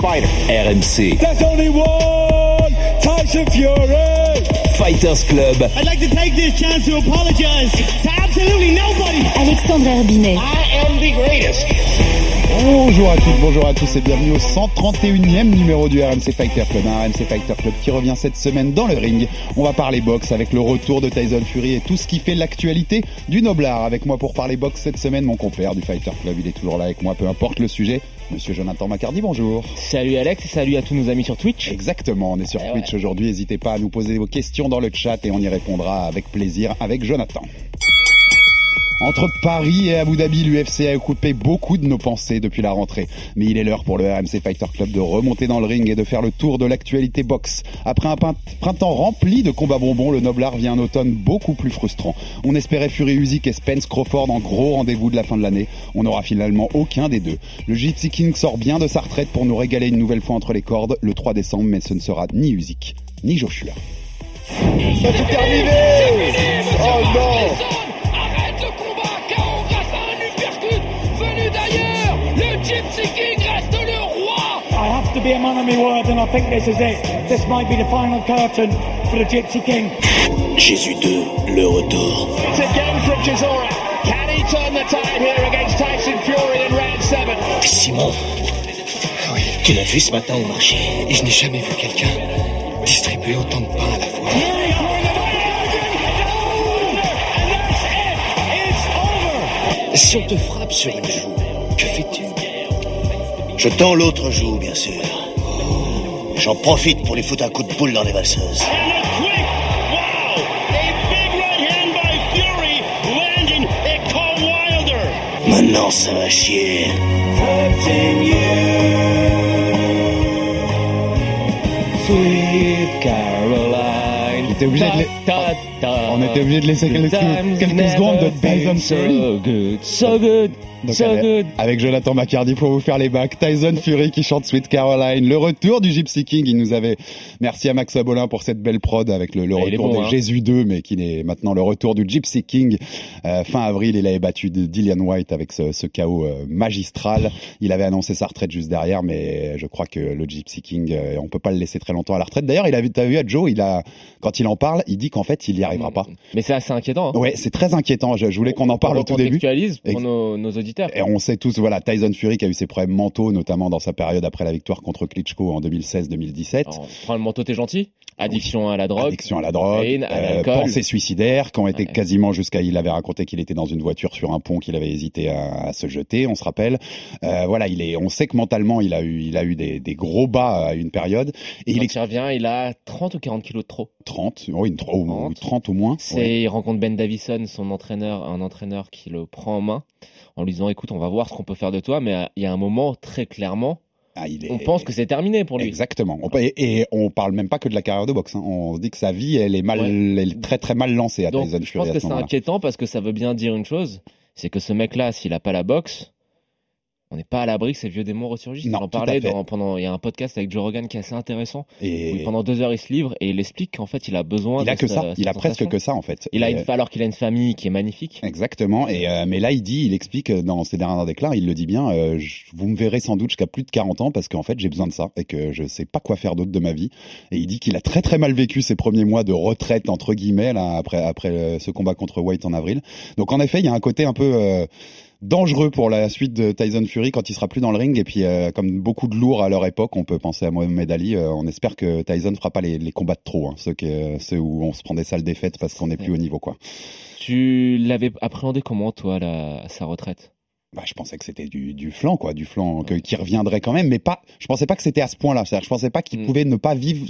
fighter? RMC. There's only one Tyson Fury. Fighters Club. I'd like to take this chance to apologize to absolutely nobody. Alexandre Herbinet. I am the greatest. Bonjour à toutes, bonjour à tous et bienvenue au 131e numéro du RMC Fighter Club. Un RMC Fighter Club qui revient cette semaine dans le ring. On va parler boxe avec le retour de Tyson Fury et tout ce qui fait l'actualité du Noblard. Avec moi pour parler boxe cette semaine, mon compère du Fighter Club, il est toujours là avec moi, peu importe le sujet. Monsieur Jonathan Macardy, bonjour. Salut Alex et salut à tous nos amis sur Twitch. Exactement, on est sur Eh Twitch ouais. aujourd'hui. N'hésitez pas à nous poser vos questions dans le chat et on y répondra avec plaisir avec Jonathan. Entre Paris et Abu Dhabi, l'UFC a occupé beaucoup de nos pensées depuis la rentrée. Mais il est l'heure pour le RMC Fighter Club de remonter dans le ring et de faire le tour de l'actualité boxe. Après un printemps rempli de combats bonbons, le Noblard vient un automne beaucoup plus frustrant. On espérait Fury Usyk et Spence Crawford en gros rendez-vous de la fin de l'année. On n'aura finalement aucun des deux. Le Gypsy King sort bien de sa retraite pour nous régaler une nouvelle fois entre les cordes le 3 décembre, mais ce ne sera ni Usyk, ni Joshua. C'est terminé. Oh non. Be a man of my word, and I think this is it. This might be the final curtain for the Gypsy King. Jésus 2, le retour. It's again from Chisora. Can he turn the tide here against Tyson Fury in round seven? Simon, oui, tu l'as vu ce matin au marché et je n'ai jamais vu quelqu'un distribuer autant de pain à la fois. Si on te frappe sur une joue, que fais-tu? Je tends l'autre joue, bien sûr. J'en profite pour lui foutre un coup de boule dans les valseuses. Maintenant, ça va chier. Sweet Caroline. On était obligé de les- Ta, ta, On était obligé de laisser quelques- quelques secondes de Fury. So good, so good, Donc, good. Avec Jonathan Macardy pour vous faire les bacs. Tyson Fury qui chante Sweet Caroline. Le retour du Gypsy King. Il nous avait. Merci à Max Abolin pour cette belle prod avec le, Ah, est retour bon, des hein. Jésus 2, mais qui est maintenant le retour du Gypsy King. Euh, fin avril, il avait battu Dillian White avec ce, ce chaos euh, magistral. Il avait annoncé sa retraite juste derrière, mais je crois que le Gypsy King, euh, on peut pas le laisser très longtemps à la retraite. D'ailleurs, il a vu, t'as vu à Joe, il a, quand il en parle, il dit qu'en fait, il y arrivera pas. Mais c'est assez inquiétant. hein. Ouais, c'est très inquiétant. Je, je voulais qu'on en parle On au tout début. pour nos, nos auditeurs. Et on sait tous, voilà, Tyson Fury qui a eu ses problèmes mentaux, notamment dans sa période après la victoire contre Klitschko en 2016-2017. Alors, prends le manteau, t'es gentil? Addiction à la drogue. Addiction à la drogue, à euh, qui ont été Ouais. quasiment jusqu'à, il avait raconté qu'il était dans une voiture sur un pont, qu'il avait hésité à, à se jeter, on se rappelle. Euh, voilà, il est, on sait que mentalement, il a eu, il a eu des, des gros bas à une période. Et il Quand est il revient, il a 30 ou 40 kilos de trop. 30, oui, une, tro- ou 30. 30 au moins. C'est, Ouais. il rencontre Ben Davison, son entraîneur, un entraîneur qui le prend en main en lui disant écoute, on va voir ce qu'on peut faire de toi, mais euh, il y a un moment très clairement, Ah, il est- on pense que c'est terminé pour lui. Exactement. On, et, et on parle même pas que de la carrière de boxe. hein. On se dit que sa vie, elle est mal, Ouais. elle est très très mal lancée à Donc, Tyson je pense que ce c'est inquiétant parce que ça veut bien dire une chose, c'est que ce mec-là, s'il a pas la boxe, on n'est pas à l'abri que ces vieux démons ressurgissent. Non, fait. dans, pendant, il y a un podcast avec Joe Rogan qui est assez intéressant. Où Et il- pendant deux heures, il se livre et il explique qu'en fait, il a besoin. il a de que sa- ça. Il a presque que ça en fait. Il a une, alors qu'il a une famille qui est magnifique. Exactement. Et euh, mais là, il dit, il explique euh, dans ses derniers déclats, il le dit bien. euh, je- vous me verrez sans doute jusqu'à plus de 40 ans parce qu'en fait, j'ai besoin de ça et que je sais pas quoi faire d'autre de ma vie. Et il dit qu'il a très très mal vécu ses premiers mois de retraite entre guillemets là, après après euh, ce combat contre White en avril. Donc en effet, il y a un côté un peu euh, dangereux pour la suite de Tyson Fury quand il sera plus dans le ring. Et puis, euh, comme beaucoup de lourds à leur époque, on peut penser à Mohamed Ali. euh, on espère que Tyson fera pas les, les combats de trop, hein, ceux, que, ceux où on se prend des sales défaites parce qu'on n'est plus au niveau, quoi. Tu l'avais appréhendé comment, toi, la, sa retraite? Bah, je pensais que c'était du, du flanc, quoi, du flanc que- qui reviendrait quand même, mais pas. Je pensais pas que c'était à ce point-là. Je pensais pas qu'il Mm. pouvait ne pas vivre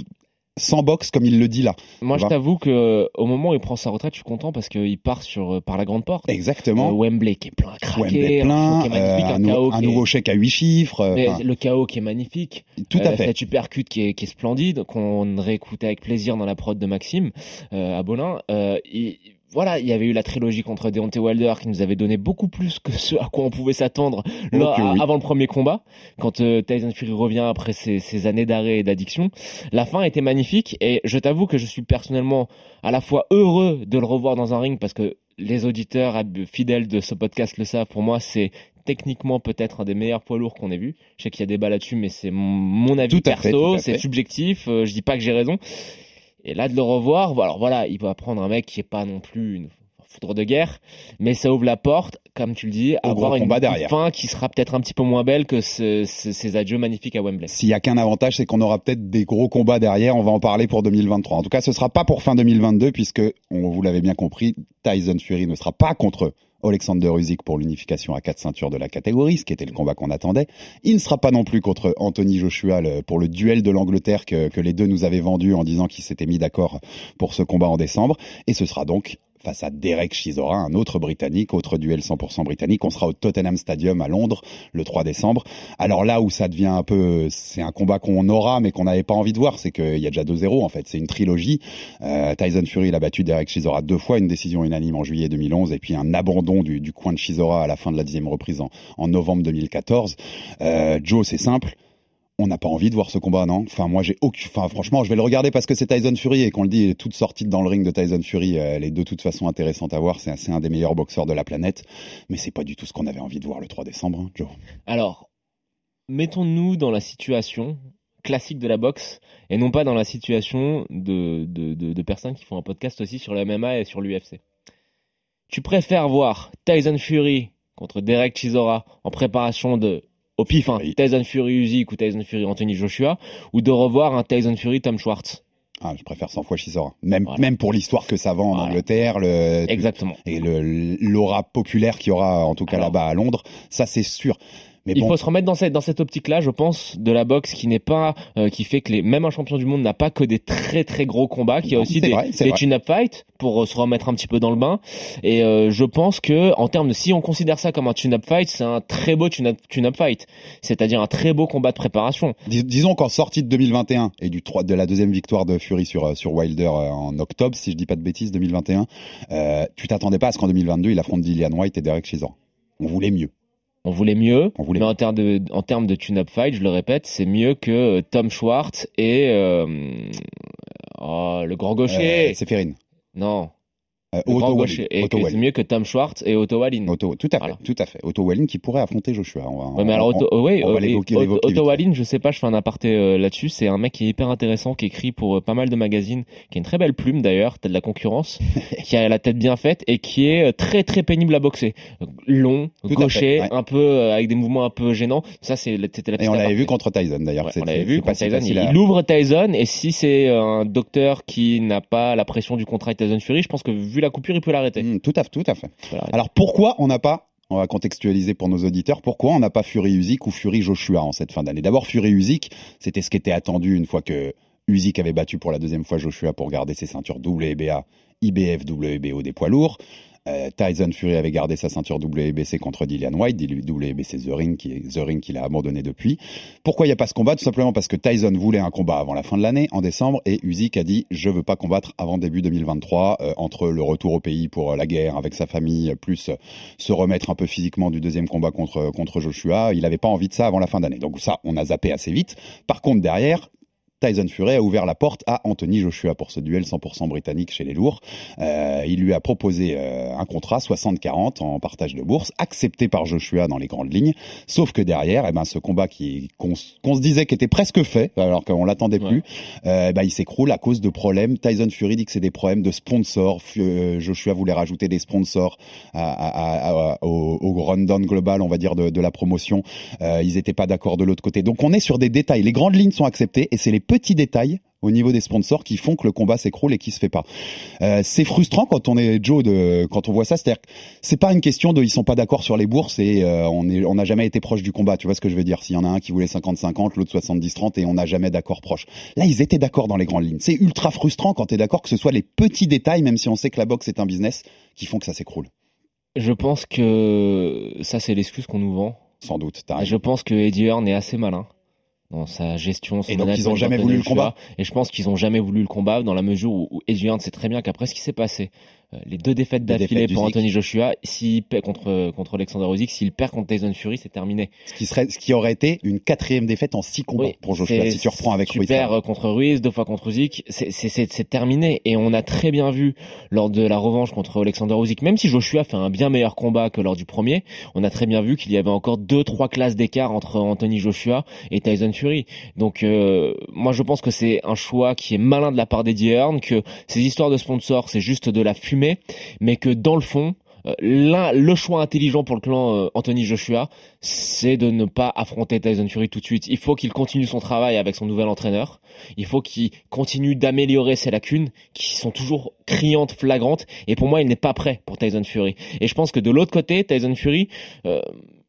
sans boxe comme il le dit là. Moi, je t'avoue que au moment où il prend sa retraite, je suis content parce qu'il part sur par la grande porte. Exactement. Euh, Wembley qui est plein à craquer, Wembley plein, magnifique, euh, un, un, est- nouveau chèque à 8 chiffres. euh, mais le chaos qui est magnifique. tout à Euh, fait. Cette supercut qui est, qui est splendide, qu'on réécoutait avec plaisir dans la prod de Maxime euh, à Bolin. Euh, il- voilà, il y avait eu la trilogie contre Deontay Wilder qui nous avait donné beaucoup plus que ce à quoi on pouvait s'attendre là, que oui. avant le premier combat, quand euh, Tyson Fury revient après ses, ses années d'arrêt et d'addiction. La fin était magnifique et je t'avoue que je suis personnellement à la fois heureux de le revoir dans un ring parce que les auditeurs fidèles de ce podcast le savent. Pour moi, c'est techniquement peut-être un des meilleurs poids lourds qu'on ait vu. Je sais qu'il y a débat là-dessus, mais c'est mon- mon avis Tout perso, c'est subjectif. euh, je dis pas que j'ai raison. Et là, de le revoir, alors voilà, il va prendre un mec qui est pas non plus une foudre de guerre, mais ça ouvre la porte, comme tu le dis, à Au avoir une, derrière. fin qui sera peut-être un petit peu moins belle que ce- ce- ces adieux magnifiques à Wembley. S'il y a qu'un avantage, c'est qu'on aura peut-être des gros combats derrière. On va en parler pour 2023. En tout cas, ce sera pas pour fin 2022 puisque, on vous l'avez bien compris, Tyson Fury ne sera pas contre Alexander Usyk pour l'unification à quatre ceintures de la catégorie, ce qui était le combat qu'on attendait. Il ne sera pas non plus contre Anthony Joshua pour le duel de l'Angleterre que, que les deux nous avaient vendu en disant qu'ils s'étaient mis d'accord pour ce combat en décembre. Et ce sera donc face à Derek Chisora, un autre Britannique, autre duel 100% britannique. On sera au Tottenham Stadium à Londres le 3 décembre. Alors là où ça devient un peu, c'est un combat qu'on aura mais qu'on n'avait pas envie de voir, c'est qu'il y a déjà 2-0 en fait. C'est une trilogie. Euh, Tyson Fury il a battu Derek Chisora deux fois, une décision unanime en juillet 2011 et puis un abandon du, coin de Chisora à la fin de la dixième reprise en, en novembre 2014. Euh, Joe, c'est simple. On n'a pas envie de voir ce combat, non? Enfin, moi, j'ai aucun. Enfin, franchement, je vais le regarder parce que c'est Tyson Fury et qu'on le dit, toute sortie dans le ring de Tyson Fury, euh, elle est de toute façon intéressante à voir. C'est un des meilleurs boxeurs de la planète, mais c'est pas du tout ce qu'on avait envie de voir le 3 décembre, hein, Joe. Alors, mettons-nous dans la situation classique de la boxe et non pas dans la situation de, de personnes qui font un podcast aussi sur le MMA et sur l'UFC. Tu préfères voir Tyson Fury contre Derek Chisora en préparation de au pif, hein. Tyson Fury Usyk ou Tyson Fury Anthony Joshua ou de revoir un Tyson Fury Tom Schwartz. Ah, je préfère 100 fois Chisora. Même, Voilà. même pour l'histoire que ça vend en Voilà. Angleterre, le, Exactement. et l'aura populaire qu'il y aura en tout cas là-bas à Londres, ça c'est sûr. Mais Il bon, faut se remettre dans cette, dans cette optique-là, je pense, de la boxe qui n'est pas, euh, qui fait que les, même un champion du monde n'a pas que des très très gros combats, qui a aussi des, vrai, tune-up fights pour euh, se remettre un petit peu dans le bain. Et euh, je pense que, en termes de, si on considère ça comme un tune-up fight, c'est un très beau tune-up fight. C'est-à-dire un très beau combat de préparation. dis- disons qu'en sortie de 2021 et du 3, de la deuxième victoire de Fury sur, euh, sur Wilder euh, en octobre, si je dis pas de bêtises, 2021, euh, tu t'attendais pas à ce qu'en 2022 il affronte Dillian White et Derek Chisora. On voulait mieux. On voulait mieux, On voulait mais en termes de, en termes de tune-up fight, je le répète, c'est mieux que euh, Tom Schwartz et euh, oh, le grand gaucher. Euh, c'est Ferrine. non, Euh, Otto. Et c'est mieux que Tom Schwartz et Otto Wallin. Otto- tout à fait, Voilà. tout à fait. Otto Wallin qui pourrait affronter Joshua. On va, Ouais, mais alors, on- Otto, oui, on va euh, et Otto. Wallin, je sais pas, je fais un aparté euh, là-dessus. C'est un mec qui est hyper intéressant, qui écrit pour euh, pas mal de magazines, qui a une très belle plume d'ailleurs, t'as de la concurrence, qui a la tête bien faite et qui est très très pénible à boxer. Long, Tout gaucher, fait, ouais. un peu avec des mouvements un peu gênants. Ça, c'est c'était la Et on l'avait vu contre Tyson d'ailleurs. On l'avait vu contre Tyson. Il, ouvre Tyson et si c'est un docteur qui n'a pas la pression du contrat avec Tyson Fury, je pense que vu la coupure, il peut l'arrêter. Tout à fait, tout à fait. Alors pourquoi on n'a pas, on va contextualiser pour nos auditeurs, pourquoi on n'a pas Fury Usyk ou Fury Joshua en cette fin d'année? D'abord Fury Usyk, c'était ce qui était attendu une fois que Usyk avait battu pour la deuxième fois Joshua pour garder ses ceintures WBA, IBF, WBO des poids lourds. Euh, Tyson Fury avait gardé sa ceinture WBC contre Dillian White, WBC The Ring, qui est The Ring qu'il a abandonné depuis. Pourquoi il n'y a pas ce combat? Tout simplement parce que Tyson voulait un combat avant la fin de l'année, en décembre, et Usyk a dit je veux pas combattre avant début 2023, euh, entre le retour au pays pour euh, la guerre avec sa famille, plus se remettre un peu physiquement du deuxième combat contre contre Joshua. Il n'avait pas envie de ça avant la fin d'année. Donc ça, on a zappé assez vite. Par contre, derrière. Tyson Fury a ouvert la porte à Anthony Joshua pour ce duel 100% britannique chez les lourds. Euh, il lui a proposé euh, un contrat 60-40 en partage de bourse, accepté par Joshua dans les grandes lignes. Sauf que derrière, eh ben, ce combat qui qu'on se disait qu'était presque fait, alors qu'on l'attendait plus, euh, bah, il s'écroule à cause de problèmes. Tyson Fury dit que c'est des problèmes de sponsors. Euh, Joshua voulait rajouter des sponsors à, à- à- à- au, au rundown global, on va dire, de, de la promotion. Ils n'étaient pas d'accord de l'autre côté. Donc on est sur des détails. Les grandes lignes sont acceptées et c'est les petits détails au niveau des sponsors qui font que le combat s'écroule et qui se fait pas. Euh, c'est frustrant quand on est Joe de quand on voit ça, c'est-à-dire que c'est pas une question de ils sont pas d'accord sur les bourses et euh, on est on n'a jamais été proche du combat, tu vois ce que je veux dire? S'il y en a un qui voulait 50-50, l'autre 70-30 et on n'a jamais d'accord proche. Là, ils étaient d'accord dans les grandes lignes. C'est ultra frustrant quand tu es d'accord que ce soit les petits détails même si on sait que la boxe est un business qui font que ça s'écroule. Je pense que ça c'est l'excuse qu'on nous vend. Sans doute, je pense que Eddie Hearn est assez malin dans sa gestion. son Et donc, ils management ont jamais voulu le combat. Et je pense qu'ils ont jamais voulu le combat dans la mesure où, où sait très bien qu'après ce qui s'est passé, les deux défaites d'affilée pour. Anthony Joshua, s'il perd contre contre Alexander Usyk, s'il perd contre Tyson Fury, c'est terminé. Ce qui serait ce qui aurait été une quatrième défaite en six combats Oui, pour Joshua si tu reprends avec tu Ruiz. perds euh, contre Ruiz, deux fois contre Usyk, c'est- c'est c'est- c'est terminé. Et on a très bien vu lors de la revanche contre Alexander Usyk, même si Joshua fait un bien meilleur combat que lors du premier, on a très bien vu qu'il y avait encore deux, trois classes d'écart entre Anthony Joshua et Tyson Fury. Donc euh, moi je pense que c'est un choix qui est malin de la part d'Eddie Hearn, que ces histoires de sponsors c'est juste de la fumée, mais que dans le fond, euh, le choix intelligent pour le clan euh, Anthony Joshua, c'est de ne pas affronter Tyson Fury tout de suite. Il faut qu'il continue son travail avec son nouvel entraîneur. Il faut qu'il continue d'améliorer ses lacunes, qui sont toujours criantes, flagrantes. Et pour moi, il n'est pas prêt pour Tyson Fury. Et je pense que de l'autre côté, Tyson Fury, euh,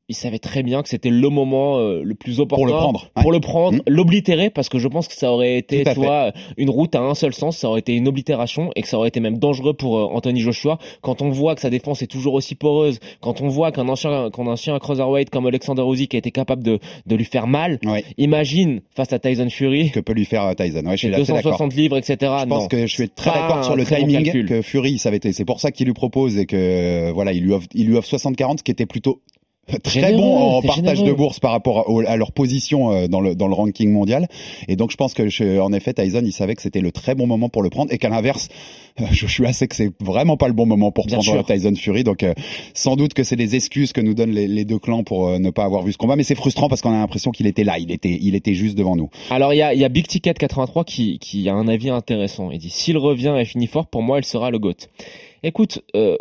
il savait très bien que c'était le moment euh, le plus opportun Pour le prendre, ouais. pour le prendre, Mhm. l'oblitérer, parce que je pense que ça aurait été, tu vois, une route à un seul sens, ça aurait été une oblitération et que ça aurait été même dangereux pour euh, Anthony Joshua. Quand on voit que sa défense est toujours aussi poreuse, quand on voit qu'un ancien, qu'un ancien cruiserweight comme Alexander Usyk a été capable de, de lui faire mal, Ouais. imagine face à Tyson Fury, Que peut lui faire euh, Tyson? Ouais, je suis assez d'accord. 260 livres, etc. Je non. pense que je suis très d'accord sur le bon timing calcul. que Fury savait. C'est pour ça qu'il lui propose et que euh, voilà, il lui offre, il lui offre 60-40, ce qui était plutôt très Généreux, bon en partage généreux. de bourse par rapport au- à leur position euh, dans le dans le ranking mondial. Et donc je pense que je- en effet Tyson il savait que c'était le très bon moment pour le prendre et qu'à l'inverse euh, je suis assez que c'est vraiment pas le bon moment pour Bien prendre sûr. Tyson Fury. Donc euh, sans doute que c'est des excuses que nous donnent les, les deux clans pour euh, ne pas avoir vu ce combat, mais c'est frustrant parce qu'on a l'impression qu'il était là, il était il était juste devant nous. Alors il y a, y a Big Ticket 83 qui, qui a un avis intéressant. Il dit s'il revient et finit fort, pour moi, il sera le GOAT. Écoute, euh,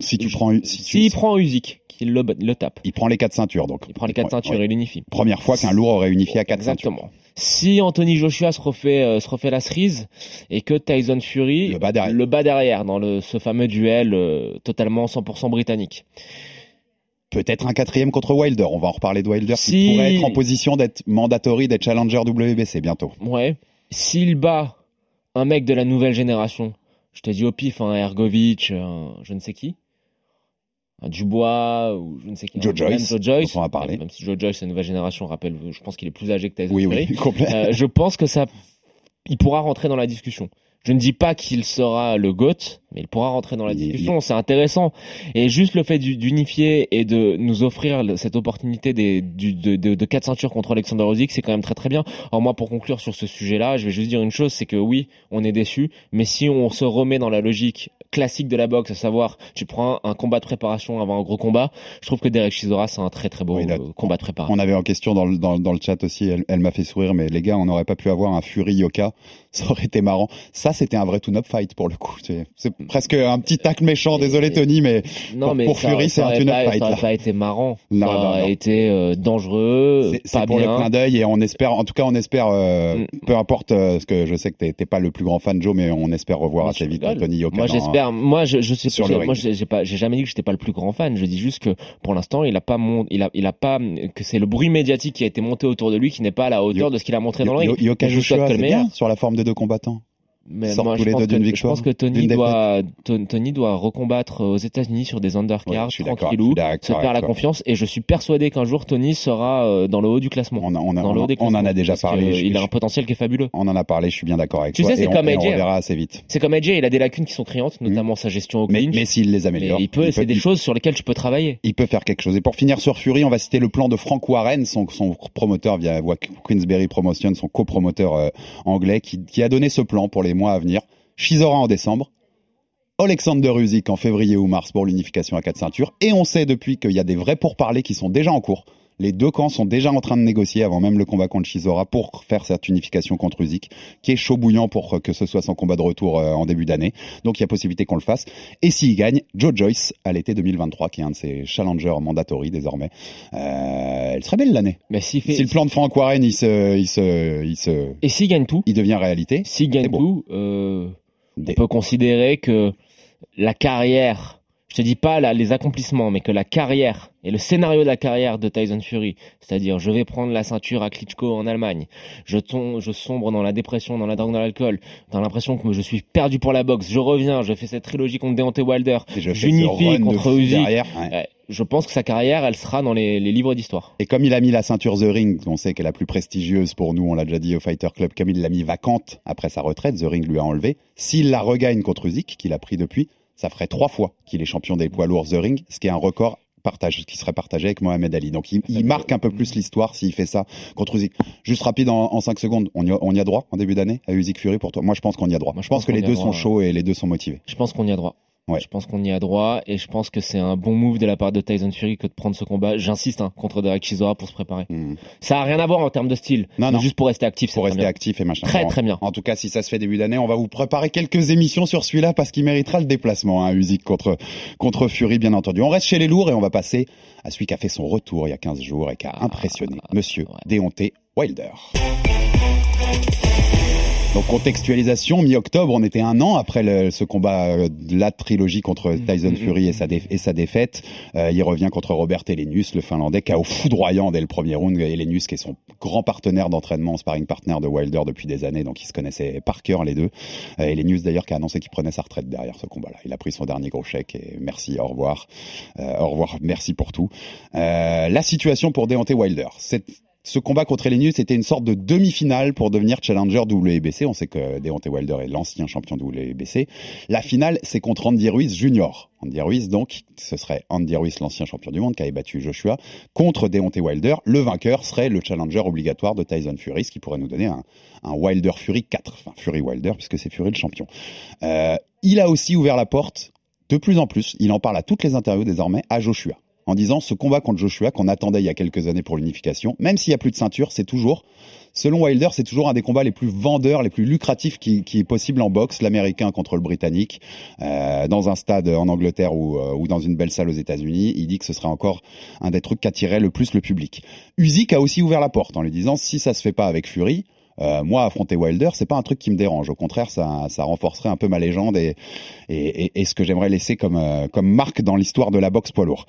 Si tu prends si tu- s'il prend Usyk, qu'il le, le tape, il prend les quatre ceintures donc. il prend les quatre ceintures ouais. et l'unifie. Première fois qu'un lourd aurait unifié à quatre ceintures. Exactement. Si Anthony Joshua se refait, euh, se refait la cerise et que Tyson Fury Le bat derrière. le bat derrière dans le, ce fameux duel euh, totalement 100% britannique. Peut-être un quatrième contre Wilder. On va en reparler de Wilder qui Si- pourrait être en position d'être mandatory, d'être challenger WBC bientôt. Ouais. S'il bat un mec de la nouvelle génération, je te dis au pif, un Ergovic, un je ne sais qui, Dubois ou je ne sais qui, Joe Joyce, Joe Joyce, on va parler. même si Joe Joyce, c'est la nouvelle génération, rappelle, je pense qu'il est plus âgé que Tyson Oui, Fury. oui, complet. Euh, je pense que ça, il pourra rentrer dans la discussion. Je ne dis pas qu'il sera le GOAT, mais il pourra rentrer dans la Il- discussion. C'est intéressant. Et juste le fait du- d'unifier et de nous offrir cette opportunité des, du, de, de, de quatre ceintures contre Alexander Usyk, c'est quand même très très bien. Alors moi, pour conclure sur ce sujet-là, je vais juste dire une chose, c'est que oui, on est déçu, mais si on se remet dans la logique classique de la boxe, à savoir, tu prends un, un combat de préparation avant un gros combat, je trouve que Derek Chisora, c'est un très très beau Oui, là, euh, combat de préparation. On avait en question dans le, dans, dans le chat aussi, elle, elle m'a fait sourire, mais les gars, on n'aurait pas pu avoir un Fury Yoka, ça aurait été marrant. Ça, c'était un vrai tune-up fight pour le coup. C'est presque un petit tacle méchant, désolé Tony, mais Non, Pour- mais pour ça- Fury, c'est un tune-up fight, Ça là. pas été marrant. Non, ça non, été euh, dangereux, c'est, pour le bien. clin d'œil et on espère, en tout cas, on espère, euh, Mm. peu importe, euh, parce que je sais que t'es, pas le plus grand fan Joe, mais on espère revoir Moi, assez vite. Tony Yoka. Moi, j'espère. Moi, je, je sais sur le Moi, j'ai pas, j'ai jamais dit que j'étais pas le plus grand fan. Je dis juste que pour l'instant, il a pas mon, il a, il a pas que c'est le bruit médiatique qui a été monté autour de lui qui n'est pas à la hauteur de ce qu'il a montré dans le ring. Yoka Joshua, le c'est meilleur. bien sur la forme des deux combattants. Mais moi, tous je les pense, deux d'une que, je victoire, pense que Tony doit, Ton- Tony doit recombattre aux États-Unis sur des Ouais, undercards je d'accord, tranquillou, je se faire la confiance et je suis persuadé qu'un jour Tony sera euh, dans le haut du classement. On, a- on, a- dans le on, haut des on en a déjà parlé. euh, je- il a je- un potentiel qui est fabuleux. on en a parlé, je suis bien d'accord avec Tu toi. sais, c'est comme et on AJ, verra assez vite. C'est comme AJ, il a des lacunes qui sont criantes, notamment sa gestion au clinch. mais s'il les mais améliore, il peut, c'est des il- choses sur lesquelles tu peux travailler. il peut faire quelque chose. Et pour finir sur Fury, on va citer le plan de Frank Warren, son, son promoteur via Queensberry Promotion, son copromoteur euh, anglais, qui, qui a donné ce plan pour les mois à venir. Chisora en décembre, Alexander Usyk en février ou mars pour l'unification à quatre ceintures. Et on sait depuis qu'il y a des vrais pourparlers qui sont déjà en cours. Les deux camps sont déjà en train de négocier avant même le combat contre Chisora pour faire cette unification contre Usyk, qui est chaud bouillant pour que ce soit son combat de retour euh, en début d'année. Donc il y a possibilité qu'on le fasse. Et s'il gagne, Joe Joyce à l'été 2023, qui est un de ses challengers mandatory désormais. Euh, elle serait belle l'année. Mais fait, Si le plan de Frank Warren, il se, il se, il se, et s'il gagne tout, il devient réalité. s'il gagne tout, euh, Des- on peut considérer que la carrière, je te dis pas là, les accomplissements, mais que la carrière et le scénario de la carrière de Tyson Fury, c'est-à-dire je vais prendre la ceinture à Klitschko en Allemagne, je, tombe, je sombre dans la dépression, dans la drogue, dans l'alcool, dans l'impression que je suis perdu pour la boxe, je reviens, je fais cette trilogie contre Deontay Wilder, j'unifie contre derrière. ouais. Ouais, je pense que sa carrière, elle sera dans les, les livres d'histoire. Et comme il a mis la ceinture The Ring, on sait qu'elle est la plus prestigieuse pour nous, on l'a déjà dit au Fighter Club, comme il l'a mis vacante après sa retraite, The Ring lui a enlevé. S'il la regagne contre Usyk, qu'il a pris depuis, ça ferait trois fois qu'il est champion des poids lourds The Ring, ce qui est un record partage, qui serait partagé avec Mohamed Ali. Donc il, il marque un peu plus l'histoire s'il fait ça contre Usyk. Juste rapide en, en 5 secondes, on y, a, on y a droit en début d'année à Usyk Fury pour toi? Moi je pense qu'on y a droit. Moi, je pense, que les deux sont chauds et les deux sont motivés. Je pense qu'on y a droit. Ouais. Je pense qu'on y a droit et je pense que c'est un bon move de la part de Tyson Fury que de prendre ce combat. J'insiste hein, contre Derek Chisora pour se préparer. Hmm. Ça a rien à voir en termes de style. Non, non. Juste pour rester actif, c'est Pour rester actif et machin. Très très bien. En tout cas, si ça se fait début d'année, on va vous préparer quelques émissions sur celui-là parce qu'il méritera le déplacement, hein, Usyk contre, contre Fury, bien entendu. On reste chez les lourds et on va passer à celui qui a fait son retour il y a 15 jours et qui a Ah, impressionné Monsieur ouais. Déonté Wilder. Donc contextualisation, mi-octobre, on était un an après le- ce combat, euh, de la trilogie contre Tyson mm, Fury et sa, dé- et sa défaite. Euh, il revient contre Robert Elenius, le Finlandais, KO foudroyant dès le premier round. Elenius qui est son grand partenaire d'entraînement, sparring partner de Wilder depuis des années, donc ils se connaissaient par cœur les deux. Euh, Elenius d'ailleurs qui a annoncé qu'il prenait sa retraite derrière ce combat-là. Il a pris son dernier gros chèque et merci, au revoir. Euh, au revoir, merci pour tout. Euh, la situation pour Deontay Wilder, c'est ce combat contre Elenius était une sorte de demi-finale pour devenir challenger WBC. On sait que Deontay Wilder est l'ancien champion WBC. La finale, c'est contre Andy Ruiz Junior. Andy Ruiz, donc, ce serait Andy Ruiz, l'ancien champion du monde, qui avait battu Joshua, contre Deontay Wilder. Le vainqueur serait le challenger obligatoire de Tyson Fury, ce qui pourrait nous donner un, Wilder Fury 4. Enfin, Fury Wilder, puisque c'est Fury le champion. Euh, il a aussi ouvert la porte, de plus en plus, il en parle à toutes les interviews désormais, à Joshua en disant ce combat contre Joshua qu'on attendait il y a quelques années pour l'unification, même s'il y a plus de ceinture, c'est toujours, selon Wilder, c'est toujours un des combats les plus vendeurs, les plus lucratifs qui, est possible en boxe, l'américain contre le britannique, euh, dans un stade en Angleterre ou, euh, ou dans une belle salle aux États-Unis. Il dit que ce serait encore un des trucs qui attirait le plus le public. Usyk a aussi ouvert la porte en lui disant si ça se fait pas avec Fury, euh, moi, affronter Wilder, c'est pas un truc qui me dérange. Au contraire, ça, ça renforcerait un peu ma légende et, ce que j'aimerais laisser comme, comme marque dans l'histoire de la boxe poids lourd.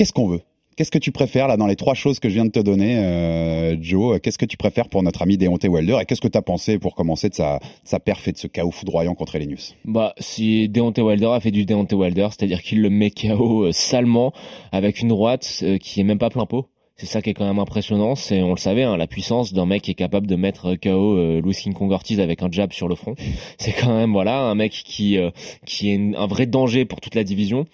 Qu'est-ce qu'on veut? Qu'est-ce que tu préfères là dans les trois choses que je viens de te donner, euh, Joe? Qu'est-ce que tu préfères pour notre ami Deontay Wilder? Et qu'est-ce que tu as pensé pour commencer de sa, de sa perf et de ce chaos foudroyant contre Elenius? Bah, si Deontay Wilder a fait du Deontay Wilder, c'est-à-dire qu'il le met KO euh, salement avec une droite euh, qui est même pas plein pot. C'est ça qui est quand même impressionnant. C'est, on le savait, hein, la puissance d'un mec qui est capable de mettre KO euh, Louis King Kong Ortiz avec un jab sur le front. C'est quand même voilà un mec qui qui est un vrai danger pour toute la division.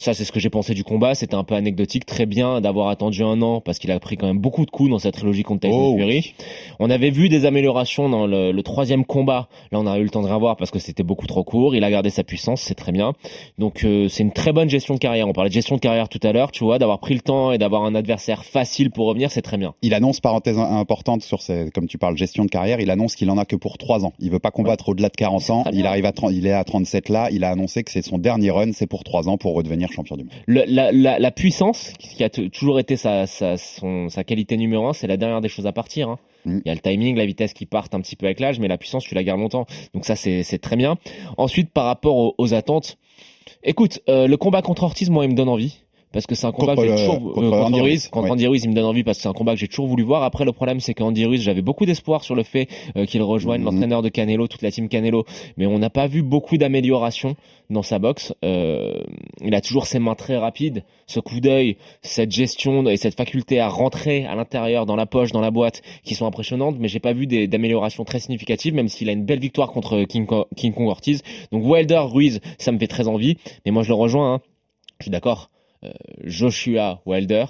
Ça, c'est ce que j'ai pensé du combat. C'était un peu anecdotique. Très bien d'avoir attendu un an parce qu'il a pris quand même beaucoup de coups dans cette trilogie contre Tyson Oh, Fury. On avait vu des améliorations dans le, le troisième combat. Là, on a eu le temps de revoir parce que c'était beaucoup trop court. Il a gardé sa puissance, c'est très bien. Donc, euh, c'est une très bonne gestion de carrière. On parlait de gestion de carrière tout à l'heure, tu vois, d'avoir pris le temps et d'avoir un adversaire facile pour revenir, c'est très bien. Il annonce, parenthèse importante sur ses, comme tu parles, gestion de carrière, il annonce qu'il en a que pour trois ans. Il veut pas combattre au-delà de 40 C'est ans. Il arrive à 30, il est à 37 là. Il a annoncé que c'est son dernier run, c'est pour trois ans pour redevenir champion du monde. Le- la, la, la puissance, qui a toujours été sa, sa, son- sa qualité numéro un, c'est la dernière des choses à partir. hein. Mm. Il y a le timing, la vitesse qui partent un petit peu avec l'âge, mais la puissance, tu la gardes longtemps. Donc ça, c'est c'est très bien. Ensuite, par rapport aux, aux attentes, écoute, euh, le combat contre Ortiz, moi, il me donne envie. Parce que c'est un combat Contre que j'ai toujours contre euh, contre Andy Ruiz, contre. Andy Ruiz, il me donne envie parce que c'est un combat que j'ai toujours voulu voir. Après, le problème, c'est qu'Andy Ruiz, j'avais beaucoup d'espoir sur le fait euh, qu'il rejoigne Mhm. l'entraîneur de Canelo, toute la team Canelo, mais on n'a pas vu beaucoup d'amélioration dans sa boxe. Euh, il a toujours ses mains très rapides, ce coup d'œil, cette gestion et cette faculté à rentrer à l'intérieur, dans la poche, dans la boîte, qui sont impressionnantes, mais j'ai pas vu des- d'amélioration très significative, même s'il a une belle victoire contre King, King Kong Ortiz. Donc Wilder, Ruiz, ça me fait très envie, mais moi je le rejoins, hein. je suis d'accord. Euh, Joshua, Wilder,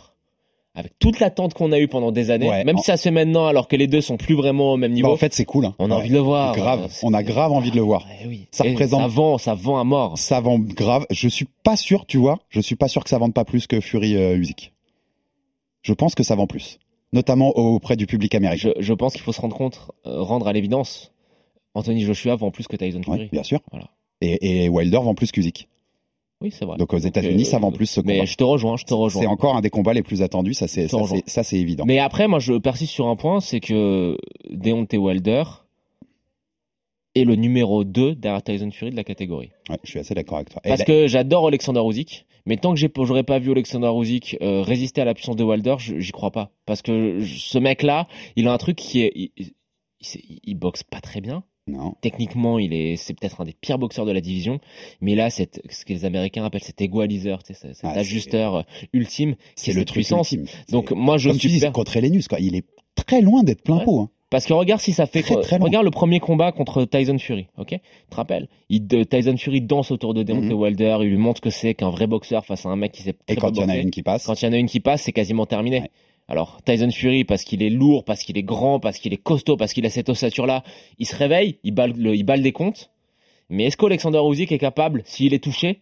avec toute l'attente qu'on a eue pendant des années, Ouais, même en- si ça se fait maintenant alors que les deux sont plus vraiment au même niveau, Bah, en fait, c'est cool. hein. on a Ouais. envie de le voir. Grave. Euh, On a grave envie de le voir. Oui. Ça Et représente- Ça vend, ça vend à mort. Ça vend grave. Je suis pas sûr, tu vois. Je suis pas sûr que ça vende pas plus que Fury euh, Usyk. Je pense que ça vend plus, notamment auprès du public américain. Je, je pense qu'il faut se rendre compte, euh, rendre à l'évidence. Anthony Joshua vend plus que Tyson Fury. Bien sûr. Voilà. Et, et Wilder vend plus qu'Usyk. Oui, c'est vrai. Donc aux États-Unis, euh, ça vend plus ce combat. Mais je te rejoins, je te rejoins. C'est encore un des combats les plus attendus, ça c'est ça, c'est- évident. Mais après, moi, je persiste sur un point, c'est que Deontay Wilder est le numéro 2 derrière Tyson Fury de la catégorie. Ouais, je suis assez d'accord avec toi. Parce que j'adore Alexander Usyk, mais tant que j'aurais pas vu Alexander Usyk euh, résister à la puissance de Wilder, j'y crois pas. Parce que ce mec-là, il a un truc qui est, il, il- il- il boxe pas très bien. Non. Techniquement, il est, c'est peut-être un des pires boxeurs de la division, mais là, c'est ce que les Américains appellent cet égaliseur, cet Ah, ajusteur ultime, C'est le ultime. Donc moi, je comme suis tu dis, contre Elenius, quoi. Il est très loin d'être plein Ouais. pot. hein. Parce que regarde si ça fait. Très, regarde le premier combat contre Tyson Fury, ok? Tu te rappelles? Il, de- Tyson Fury danse autour de Deontay Mhm. Wilder, il lui montre ce que c'est qu'un vrai boxeur face à un mec qui sait Et très quand peu il y en a une qui passe, Quand il y en a une qui passe, c'est quasiment terminé. Ouais. Alors Tyson Fury, parce qu'il est lourd, parce qu'il est grand, parce qu'il est costaud, parce qu'il a cette ossature-là, il se réveille, il balle, le, il balle des comptes. Mais est-ce qu'Alexander Usyk est capable, s'il est touché,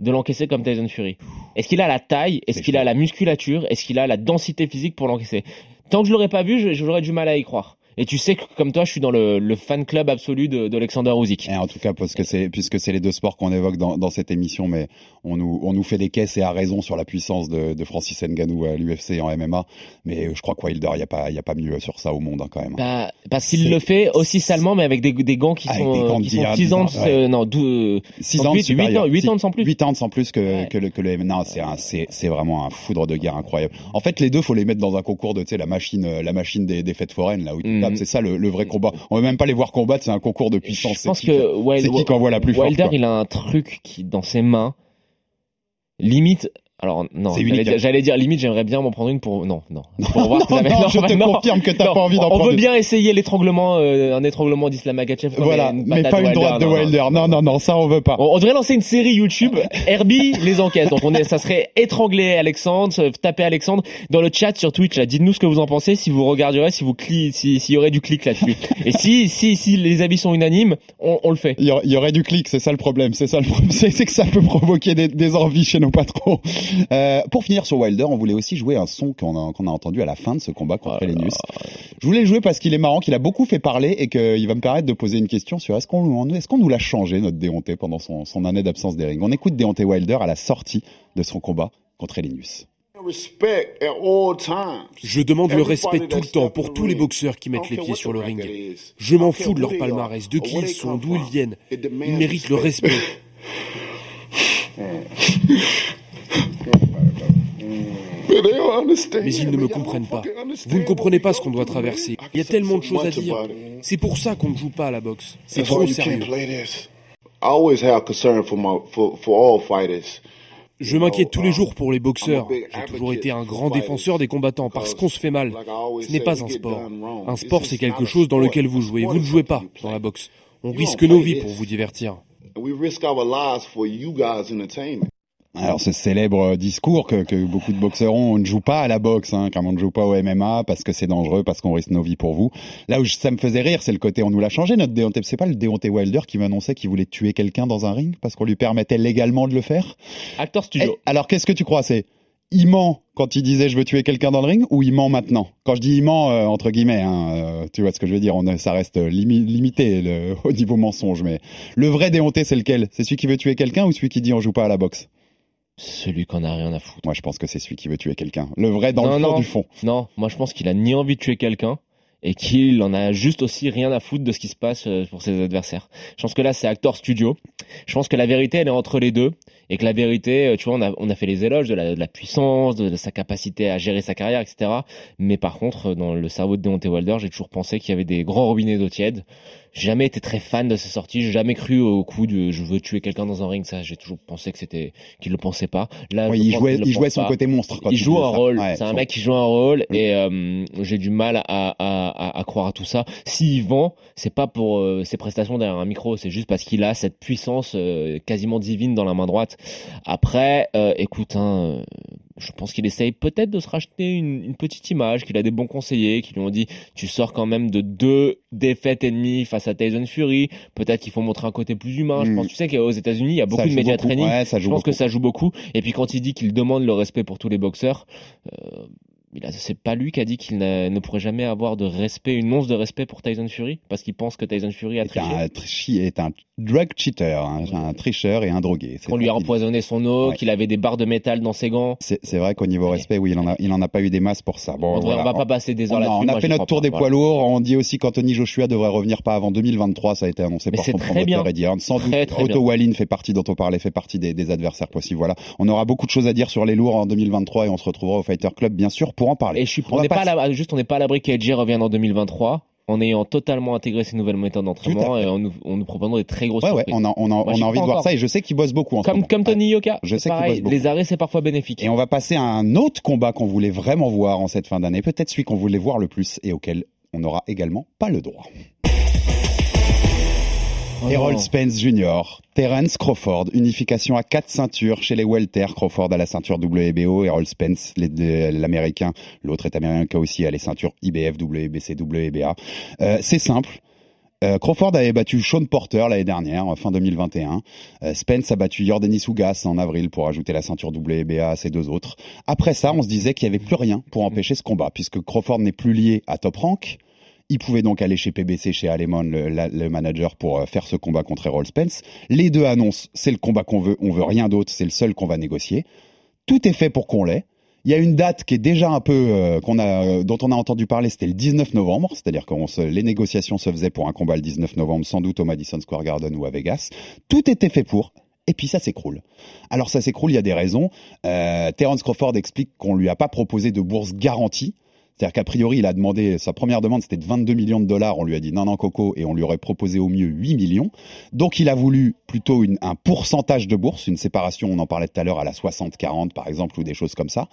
de l'encaisser comme Tyson Fury? Est-ce qu'il a la taille? Est-ce qu'il a la musculature? Est-ce qu'il a la densité physique pour l'encaisser? Tant que je l'aurais pas vu, je- j'aurais du mal à y croire. Et tu sais que comme toi, je suis dans le, le fan club absolu de- d'Alexander Usyk. Et en tout cas, parce que c'est, puisque c'est les deux sports qu'on évoque dans, dans cette émission, mais on nous, on nous fait des caisses et à raison sur la puissance de, de Francis Ngannou à l'UFC en MMA. Mais je crois que Wilder, il n'y a pas, il y a pas mieux sur ça au monde, hein, quand même. Bah, parce qu'il le fait aussi salement, mais avec des, des gants qui Avec sont, de qui sont diade, 6 ans, de, ouais. non, dou- 6 donc ans de huit- huit supérieur. ans- huit Six- ans de sans plus. 8 ans de sans plus que, Ouais. que le, que le Non, c'est un, c'est, c'est vraiment un foudre de guerre incroyable. En fait, les deux, faut les mettre dans un concours de, tu sais, la machine, la machine des, des fêtes foraines, là où Tapes. C'est ça le, le vrai combat. On veut même pas les voir combattre, c'est un concours de puissance. Je pense C'est qui- que c'est qui qui envoie la plus Wilder, il a un truc qui, dans ses mains, limite. Alors non, j'allais dire, limite, j'aimerais bien m'en prendre une pour non, non, pour voir non, non, non, je te confirme que t'as pas envie d'en on prendre veut une. bien essayer l'étranglement, euh, un étranglement d'Islam Makhachev. comme Voilà, une mais pas de une droite de. Wilder. Non, non, non, ça on veut pas. On, on devrait lancer une série YouTube, Herbie les enquêtes. Donc on est, ça serait étrangler Alexandre, taper Alexandre dans le chat sur Twitch. Là, dites-nous ce que vous en pensez, si vous regarderez, si vous cli, si- s'il y aurait du clic là-dessus. Et si, si, si les avis sont unanimes, on, on le fait. Il y, aurait, du clic, c'est ça le problème. C'est ça le problème, c'est c'est que ça peut provoquer des, des envies chez nos patrons. Euh, pour finir sur Wilder, on voulait aussi jouer un son qu'on a, entendu à la fin de ce combat contre Oh là Elenius. Je voulais le jouer parce qu'il est marrant, qu'il a beaucoup fait parler et qu'il va me permettre de poser une question sur est-ce qu'on est-ce qu'on nous l'a changé notre Déonté pendant son, son année d'absence des rings. On écoute Déonté Wilder à la sortie de son combat contre Elenius. Je demande le respect tout le temps pour tous les boxeurs qui mettent les pieds sur le ring. Je m'en fous de leur palmarès, de qui ils sont, d'où ils viennent. Ils méritent le respect. Mais ils ne me comprennent pas. Vous ne comprenez pas ce qu'on doit traverser. Il y a tellement de choses à dire. C'est pour ça qu'on ne joue pas à la boxe. C'est trop sérieux. Je m'inquiète tous les jours pour les boxeurs. J'ai toujours été un grand défenseur des combattants parce qu'on se fait mal. Ce n'est pas un sport. Un sport, c'est quelque chose dans lequel vous jouez. Vous ne jouez pas dans la boxe. On risque nos vies pour vous divertir. Alors ce célèbre discours que, que beaucoup de boxeurs ont, on ne joue pas à la boxe, hein, comme on ne joue pas au MMA parce que c'est dangereux, parce qu'on risque nos vies pour vous. Là où je- ça me faisait rire, c'est le côté on nous l'a changé notre Déonté. C'est pas le Déonté Wilder qui m'annonçait qu'il voulait tuer quelqu'un dans un ring parce qu'on lui permettait légalement de le faire? Acteur studio. Eh, alors qu'est-ce que tu crois? C'est il ment quand il disait je veux tuer quelqu'un dans le ring ou il ment maintenant? Quand je dis il ment, euh, entre guillemets, hein, euh, tu vois ce que je veux dire, on, ça reste limi- limité le- au niveau mensonge. Mais le vrai Déonté, c'est lequel? C'est celui qui veut tuer quelqu'un ou celui qui dit on joue pas à la boxe? Celui qu'on a rien à foutre. Moi, je pense que c'est celui qui veut tuer quelqu'un. Le vrai dans Non, le fond non. du fond. Non, moi je pense qu'il a ni envie de tuer quelqu'un et qu'il en a juste aussi rien à foutre de ce qui se passe euh, pour ses adversaires. Je pense que là c'est acteur studio. Je pense que la vérité elle est entre les deux et que la vérité, euh, tu vois, on a, on a fait les éloges de la, de la puissance, de, de sa capacité à gérer sa carrière, etc. Mais par contre, euh, dans le cerveau de Deontay Wilder, j'ai toujours pensé qu'il y avait des grands robinets d'eau tiède. J'ai jamais été très fan de ses sorties. J'ai jamais cru au coup de je veux tuer quelqu'un dans un ring. Ça, j'ai toujours pensé que c'était qu'il le pensait pas. Là, Ouais, il pense jouait, il jouait son pas côté monstre. Quand il joue un ça. rôle. Ouais, c'est un mec qui joue un rôle Mm. et euh, j'ai du mal à, à, à, à croire à tout ça. S'il vend, c'est pas pour euh, ses prestations derrière un micro, c'est juste parce qu'il a cette puissance euh, quasiment divine dans la main droite. Après, euh, écoute, hein, je pense qu'il essaye peut-être de se racheter une, une petite image, qu'il a des bons conseillers qui lui ont dit tu sors quand même de deux défaites et demie face à Tyson Fury. Peut-être qu'il faut montrer un côté plus humain. Je pense, tu sais qu'aux États-Unis, il y a beaucoup Ça de beaucoup. training. Ouais, Je pense beaucoup. que ça joue beaucoup. Et puis quand il dit qu'il demande le respect pour tous les boxeurs, euh, c'est pas lui qui a dit qu'il ne pourrait jamais avoir de respect, une once de respect pour Tyson Fury, parce qu'il pense que Tyson Fury a triché. un, est un drug cheater, hein, un tricheur et un drogué. Qu'on lui a empoisonné son eau, Ouais. qu'il avait des barres de métal dans ses gants. C'est vrai qu'au niveau respect, oui, il en a, il en a pas eu des masses pour ça. Bon, on, voilà. on va pas passer des heures là-dessus. on a moi, fait notre tour pas, des voilà. poids lourds. On dit aussi qu'Anthony Joshua devrait revenir pas avant 2023. Ça a été annoncé Mais par son promoteur bien. Eddie Hearn. Sans doute, Très, très Otto. Wallin fait partie, dont on parlait, fait partie des, des adversaires possibles. Voilà. On aura beaucoup de choses à dire sur les lourds en 2023 et on se retrouvera au Fighter Club, bien sûr, pour en parler. Et je suis, On on n'est pas, la- juste, on n'est pas à l'abri qu'Edgy revienne en 2023 en ayant totalement intégré ces nouvelles méthodes d'entraînement et en nous, en nous proposant des très grosses Ouais, ouais, surprises. on a, on a, Moi, on j'y a envie de voir encore. ça et je sais qu'il bosse beaucoup en ce Comme, moment. comme Tony Yoka. Je sais qu'il bosse beaucoup. les arrêts, c'est parfois bénéfique. Et on va passer à un autre combat qu'on voulait vraiment voir en cette fin d'année, peut-être celui qu'on voulait voir le plus et auquel on n'aura également pas le droit. Errol. Spence Jr., Terence Crawford, unification à quatre ceintures chez les welter, Crawford à la ceinture WBO, Errol Spence, l'américain, l'autre est américain aussi à les ceintures IBF, WBC, WBA. Euh, c'est simple. Euh, Crawford avait battu Sean Porter l'année dernière, fin 2021. Euh, Spence a battu Jordanis Ougas en avril pour ajouter la ceinture WBA à ses deux autres. Après ça, on se disait qu'il n'y avait plus rien pour empêcher ce combat, puisque Crawford n'est plus lié à Top Rank. Il pouvait donc aller chez PBC, chez Alemon, le, manager, pour euh, faire ce combat contre Errol Spence. Les deux annoncent, c'est le combat qu'on veut, on veut rien d'autre, c'est le seul qu'on va négocier. Tout est fait pour qu'on l'ait. Il y a une date qui est déjà un peu euh, euh, dont on a entendu parler, c'était le 19 novembre, c'est-à-dire que les négociations se faisaient pour un combat le 19 novembre, sans doute au Madison Square Garden ou à Vegas. Tout était fait pour. Et puis ça s'écroule. Alors ça s'écroule, il y a des raisons. Terence Crawford explique qu'on lui a pas proposé de bourse garantie. C'est-à-dire qu'a priori, il a demandé, sa première demande, c'était de 22 millions de dollars. On lui a dit non, non, Coco, et on lui aurait proposé au mieux 8 millions. Donc, il a voulu plutôt un pourcentage de bourse, une séparation, on en parlait tout à l'heure, à la 60-40, par exemple, ou des choses comme ça.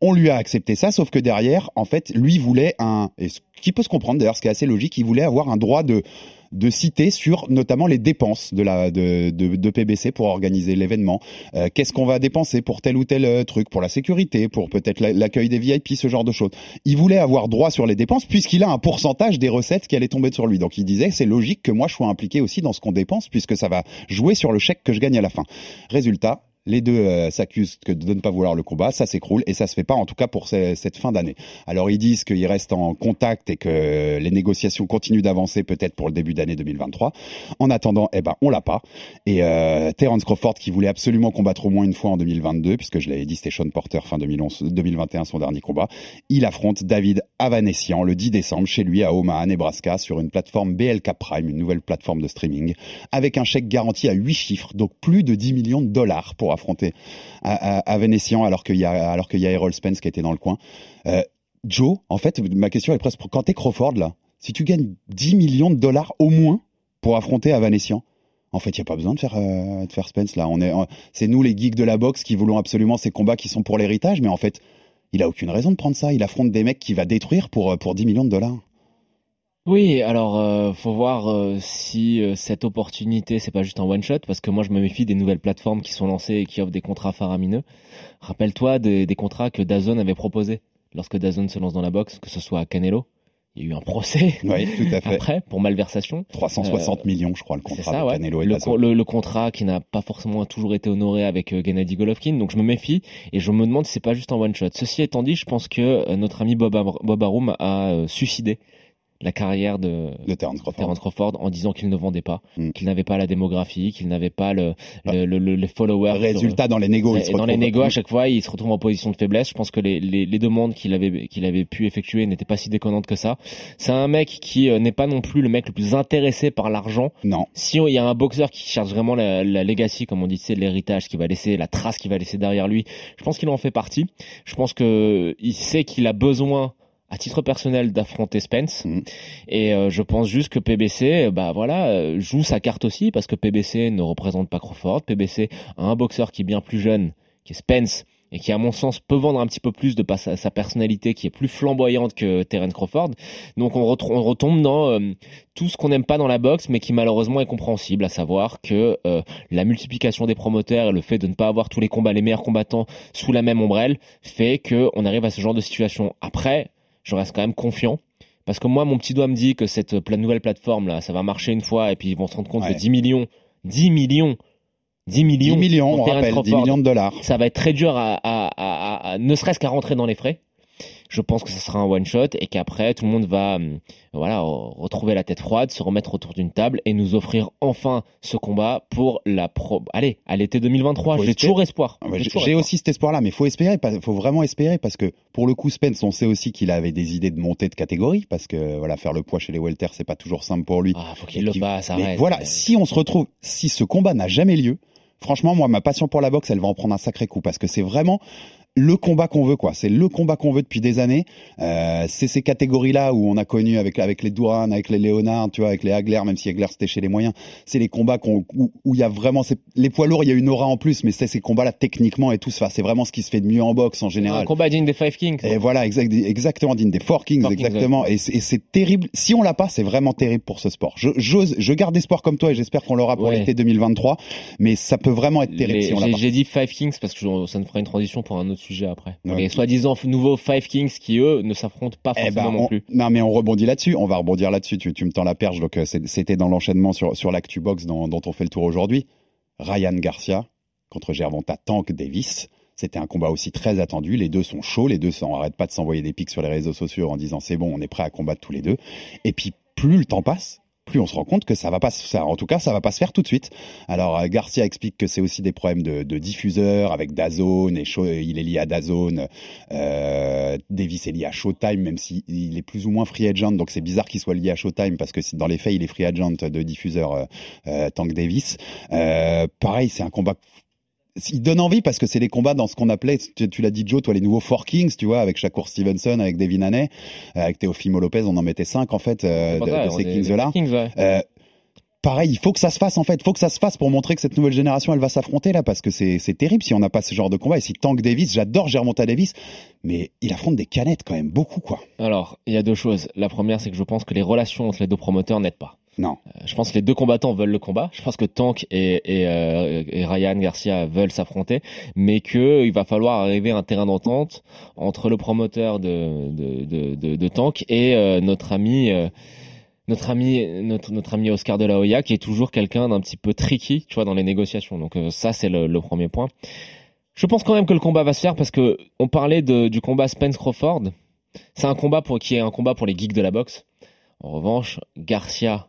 On lui a accepté ça, sauf que derrière, en fait, lui voulait un, et ce qui peut se comprendre d'ailleurs, ce qui est assez logique, il voulait avoir un droit de, de citer sur notamment les dépenses de la de, de, de PBC pour organiser l'événement. Euh, Qu'est-ce qu'on va dépenser pour tel ou tel euh, truc, pour la sécurité, pour peut-être la- l'accueil des VIP, ce genre de choses. Il voulait avoir droit sur les dépenses puisqu'il a un pourcentage des recettes qui allaient tomber sur lui. Donc il disait c'est logique que moi je sois impliqué aussi dans ce qu'on dépense puisque ça va jouer sur le chèque que je gagne à la fin. Résultat. Les deux euh, s'accusent de ne pas vouloir le combat, ça s'écroule et ça se fait pas en tout cas pour ce- cette fin d'année. Alors ils disent qu'ils restent en contact et que les négociations continuent d'avancer peut-être pour le début d'année 2023. En attendant, eh ben on l'a pas. Et euh, Terence Crawford qui voulait absolument combattre au moins une fois en 2022, puisque je l'avais dit, c'était Sean Porter fin 2011, 2021 son dernier combat. Il affronte David Avanessian le 10 décembre chez lui à Omaha, Nebraska, sur une plateforme BLK Prime, une nouvelle plateforme de streaming, avec un chèque garanti à 8 chiffres, donc plus de 10 millions de dollars pour affronter à, à, alors qu'il y a alors qu'il y a Errol Spence qui était dans le coin. Euh, Joe, en fait, ma question est presque quand t'es Crawford là, si tu gagnes 10 millions de dollars au moins pour affronter Avanessian, en fait, il n'y a pas besoin de faire, euh, de faire Spence là. On est, c'est nous les geeks de la boxe qui voulons absolument ces combats qui sont pour l'héritage, mais en fait, il a aucune raison de prendre ça. Il affronte des mecs qu'il va détruire pour, euh, pour 10 millions de dollars. Oui, alors euh, faut voir euh, si euh, cette opportunité c'est pas juste un one shot parce que moi je me méfie des nouvelles plateformes qui sont lancées et qui offrent des contrats faramineux. Rappelle-toi des, des contrats que Dazon avait proposés lorsque Dazon se lance dans la boxe, que ce soit à Canelo. Il y a eu un procès Oui, tout à fait. après pour malversation. 360 millions, je crois, le contrat ça, ouais. Canelo et le, le, le contrat qui n'a pas forcément toujours été honoré avec euh, Gennady Golovkin. Donc je me méfie et je me demande si c'est pas juste un one shot. Ceci étant dit, je pense que euh, notre ami Bob, Ar- Bob Arum a euh, suicidé la carrière de, de Terence Crawford. En disant qu'il ne vendait pas, Mm. qu'il n'avait pas la démographie, qu'il n'avait pas le, le, le- le- les followers. Résultat, dans les négos, il Et se dans les négos, à chaque fois, il se retrouve en position de faiblesse. Je pense que les, les, les demandes qu'il avait, qu'il avait pu effectuer n'étaient pas si déconnantes que ça. C'est un mec qui euh, n'est pas non plus le mec le plus intéressé par l'argent. Non. Si il y a un boxeur qui cherche vraiment la, la legacy, comme on dit, c'est l'héritage qu'il va laisser, la trace qu'il va laisser derrière lui, je pense qu'il en fait partie. Je pense que il sait qu'il a besoin à titre personnel d'affronter Spence. Mm. et euh, je pense juste que PBC bah voilà euh, joue sa carte aussi parce que PBC ne représente pas Crawford. PBC a un boxeur qui est bien plus jeune qui est Spence et qui à mon sens peut vendre un petit peu plus de par sa, sa personnalité qui est plus flamboyante que Terence Crawford. Donc on, retombe dans euh, tout ce qu'on n'aime pas dans la boxe mais qui malheureusement est compréhensible à savoir que euh, la multiplication des promoteurs et le fait de ne pas avoir tous les combats les meilleurs combattants sous la même ombrelle fait que on arrive à ce genre de situation. Après je reste quand même confiant. Parce que moi, mon petit doigt me dit que cette nouvelle plateforme là, ça va marcher une fois et puis ils vont se rendre compte Ouais. que 10 millions, 10 millions, 10 millions, 10 millions, pour on Terence rappelle, 10 Crawford, millions de dollars. ça va être très dur à, à- à- à- à- ne serait-ce qu'à rentrer dans les frais. Je pense que ce sera un one shot et qu'après tout le monde va hum, voilà retrouver la tête froide, se remettre autour d'une table et nous offrir enfin ce combat pour la pro. Allez, à l'été 2023. J'ai toujours espoir. Ah, j'ai aussi cet espoir-là, mais faut espérer, faut vraiment espérer parce que pour le coup Spence, on sait aussi qu'il avait des idées de montée de catégorie parce que voilà faire le poids chez les welter, c'est pas toujours simple pour lui. Ah, faut qu'il le fasse. Arrête. Voilà, si on se retrouve, si ce combat n'a jamais lieu, franchement, moi, ma passion pour la boxe, elle va en prendre un sacré coup parce que c'est vraiment le combat qu'on veut, quoi. C'est le combat qu'on veut depuis des années. Euh, c'est ces catégories-là où on a connu avec avec les Duran, avec les Léonard, tu vois, avec les Hagler, même si Hagler c'était chez les moyens. C'est les combats qu'on, où il y a vraiment les poids lourds, il y a une aura en plus, mais c'est ces combats-là techniquement et tout. ça c'est vraiment ce qui se fait de mieux en boxe en général. Un combat digne des Five Kings. Et voilà, exactement digne des Four Kings, exactement. Et c'est terrible. Si on l'a pas, c'est vraiment terrible pour ce sport. Je, j'ose, je garde espoir comme toi et j'espère qu'on l'aura pour l'été 2023. Mais ça peut vraiment être terrible si on l'a pas. J'ai dit Five Kings parce que ça nous fera une transition pour un autre sujet après. Les soi-disant nouveaux Five Kings qui eux ne s'affrontent pas eh ben, forcément non plus. Non mais on rebondit là-dessus, on va rebondir là-dessus. Tu, tu, me tends la perche, donc euh, c'était dans l'enchaînement sur sur l'actu box dont, dont on fait le tour aujourd'hui. Ryan Garcia contre Gervonta Tank Davis. C'était un combat aussi très attendu. Les deux sont chauds, les deux n'arrêtent pas de s'envoyer des pics sur les réseaux sociaux en disant c'est bon, on est prêt à combattre tous les deux. Et puis plus le temps passe, plus on se rend compte que ça va pas ça, en tout cas ça va pas se faire tout de suite. Alors euh, Garcia explique que c'est aussi des problèmes de, diffuseurs avec Dazone et il est lié à Dazone. Euh, Davis est lié à Showtime même s'il il est plus ou moins free agent donc c'est bizarre qu'il soit lié à Showtime parce que dans les faits il est free agent de diffuseur euh, euh Tank Davis. Euh, pareil c'est un combat il donne envie parce que c'est les combats dans ce qu'on appelait, tu, l'as dit Joe, toi les nouveaux Four Kings, tu vois, avec Shakur Stevenson, avec Devin Haney, euh, avec Teofimo Lopez, on en mettait cinq en fait euh, de, ces Kings-là. euh, pareil, il faut que ça se fasse en fait, il faut que ça se fasse pour montrer que cette nouvelle génération elle va s'affronter là parce que c'est terrible si on n'a pas ce genre de combat et si Tank Davis, j'adore Germonta Davis, mais il affronte des canettes quand même beaucoup quoi. Alors, il y a deux choses. La première c'est que je pense que les relations entre les deux promoteurs n'aident pas. Non. Euh, je pense que les deux combattants veulent le combat. Je pense que Tank euh, et Ryan Garcia veulent s'affronter, mais que il va falloir arriver à un terrain d'entente entre le promoteur de, Tank et euh, notre ami. notre ami, notre, ami Oscar de la Hoya, qui est toujours quelqu'un d'un petit peu tricky, tu vois, dans les négociations. Donc ça, c'est le, premier point. Je pense quand même que le combat va se faire parce que on parlait du combat Spence Crawford. C'est un combat pour qui est un combat pour les geeks de la boxe. En revanche, Garcia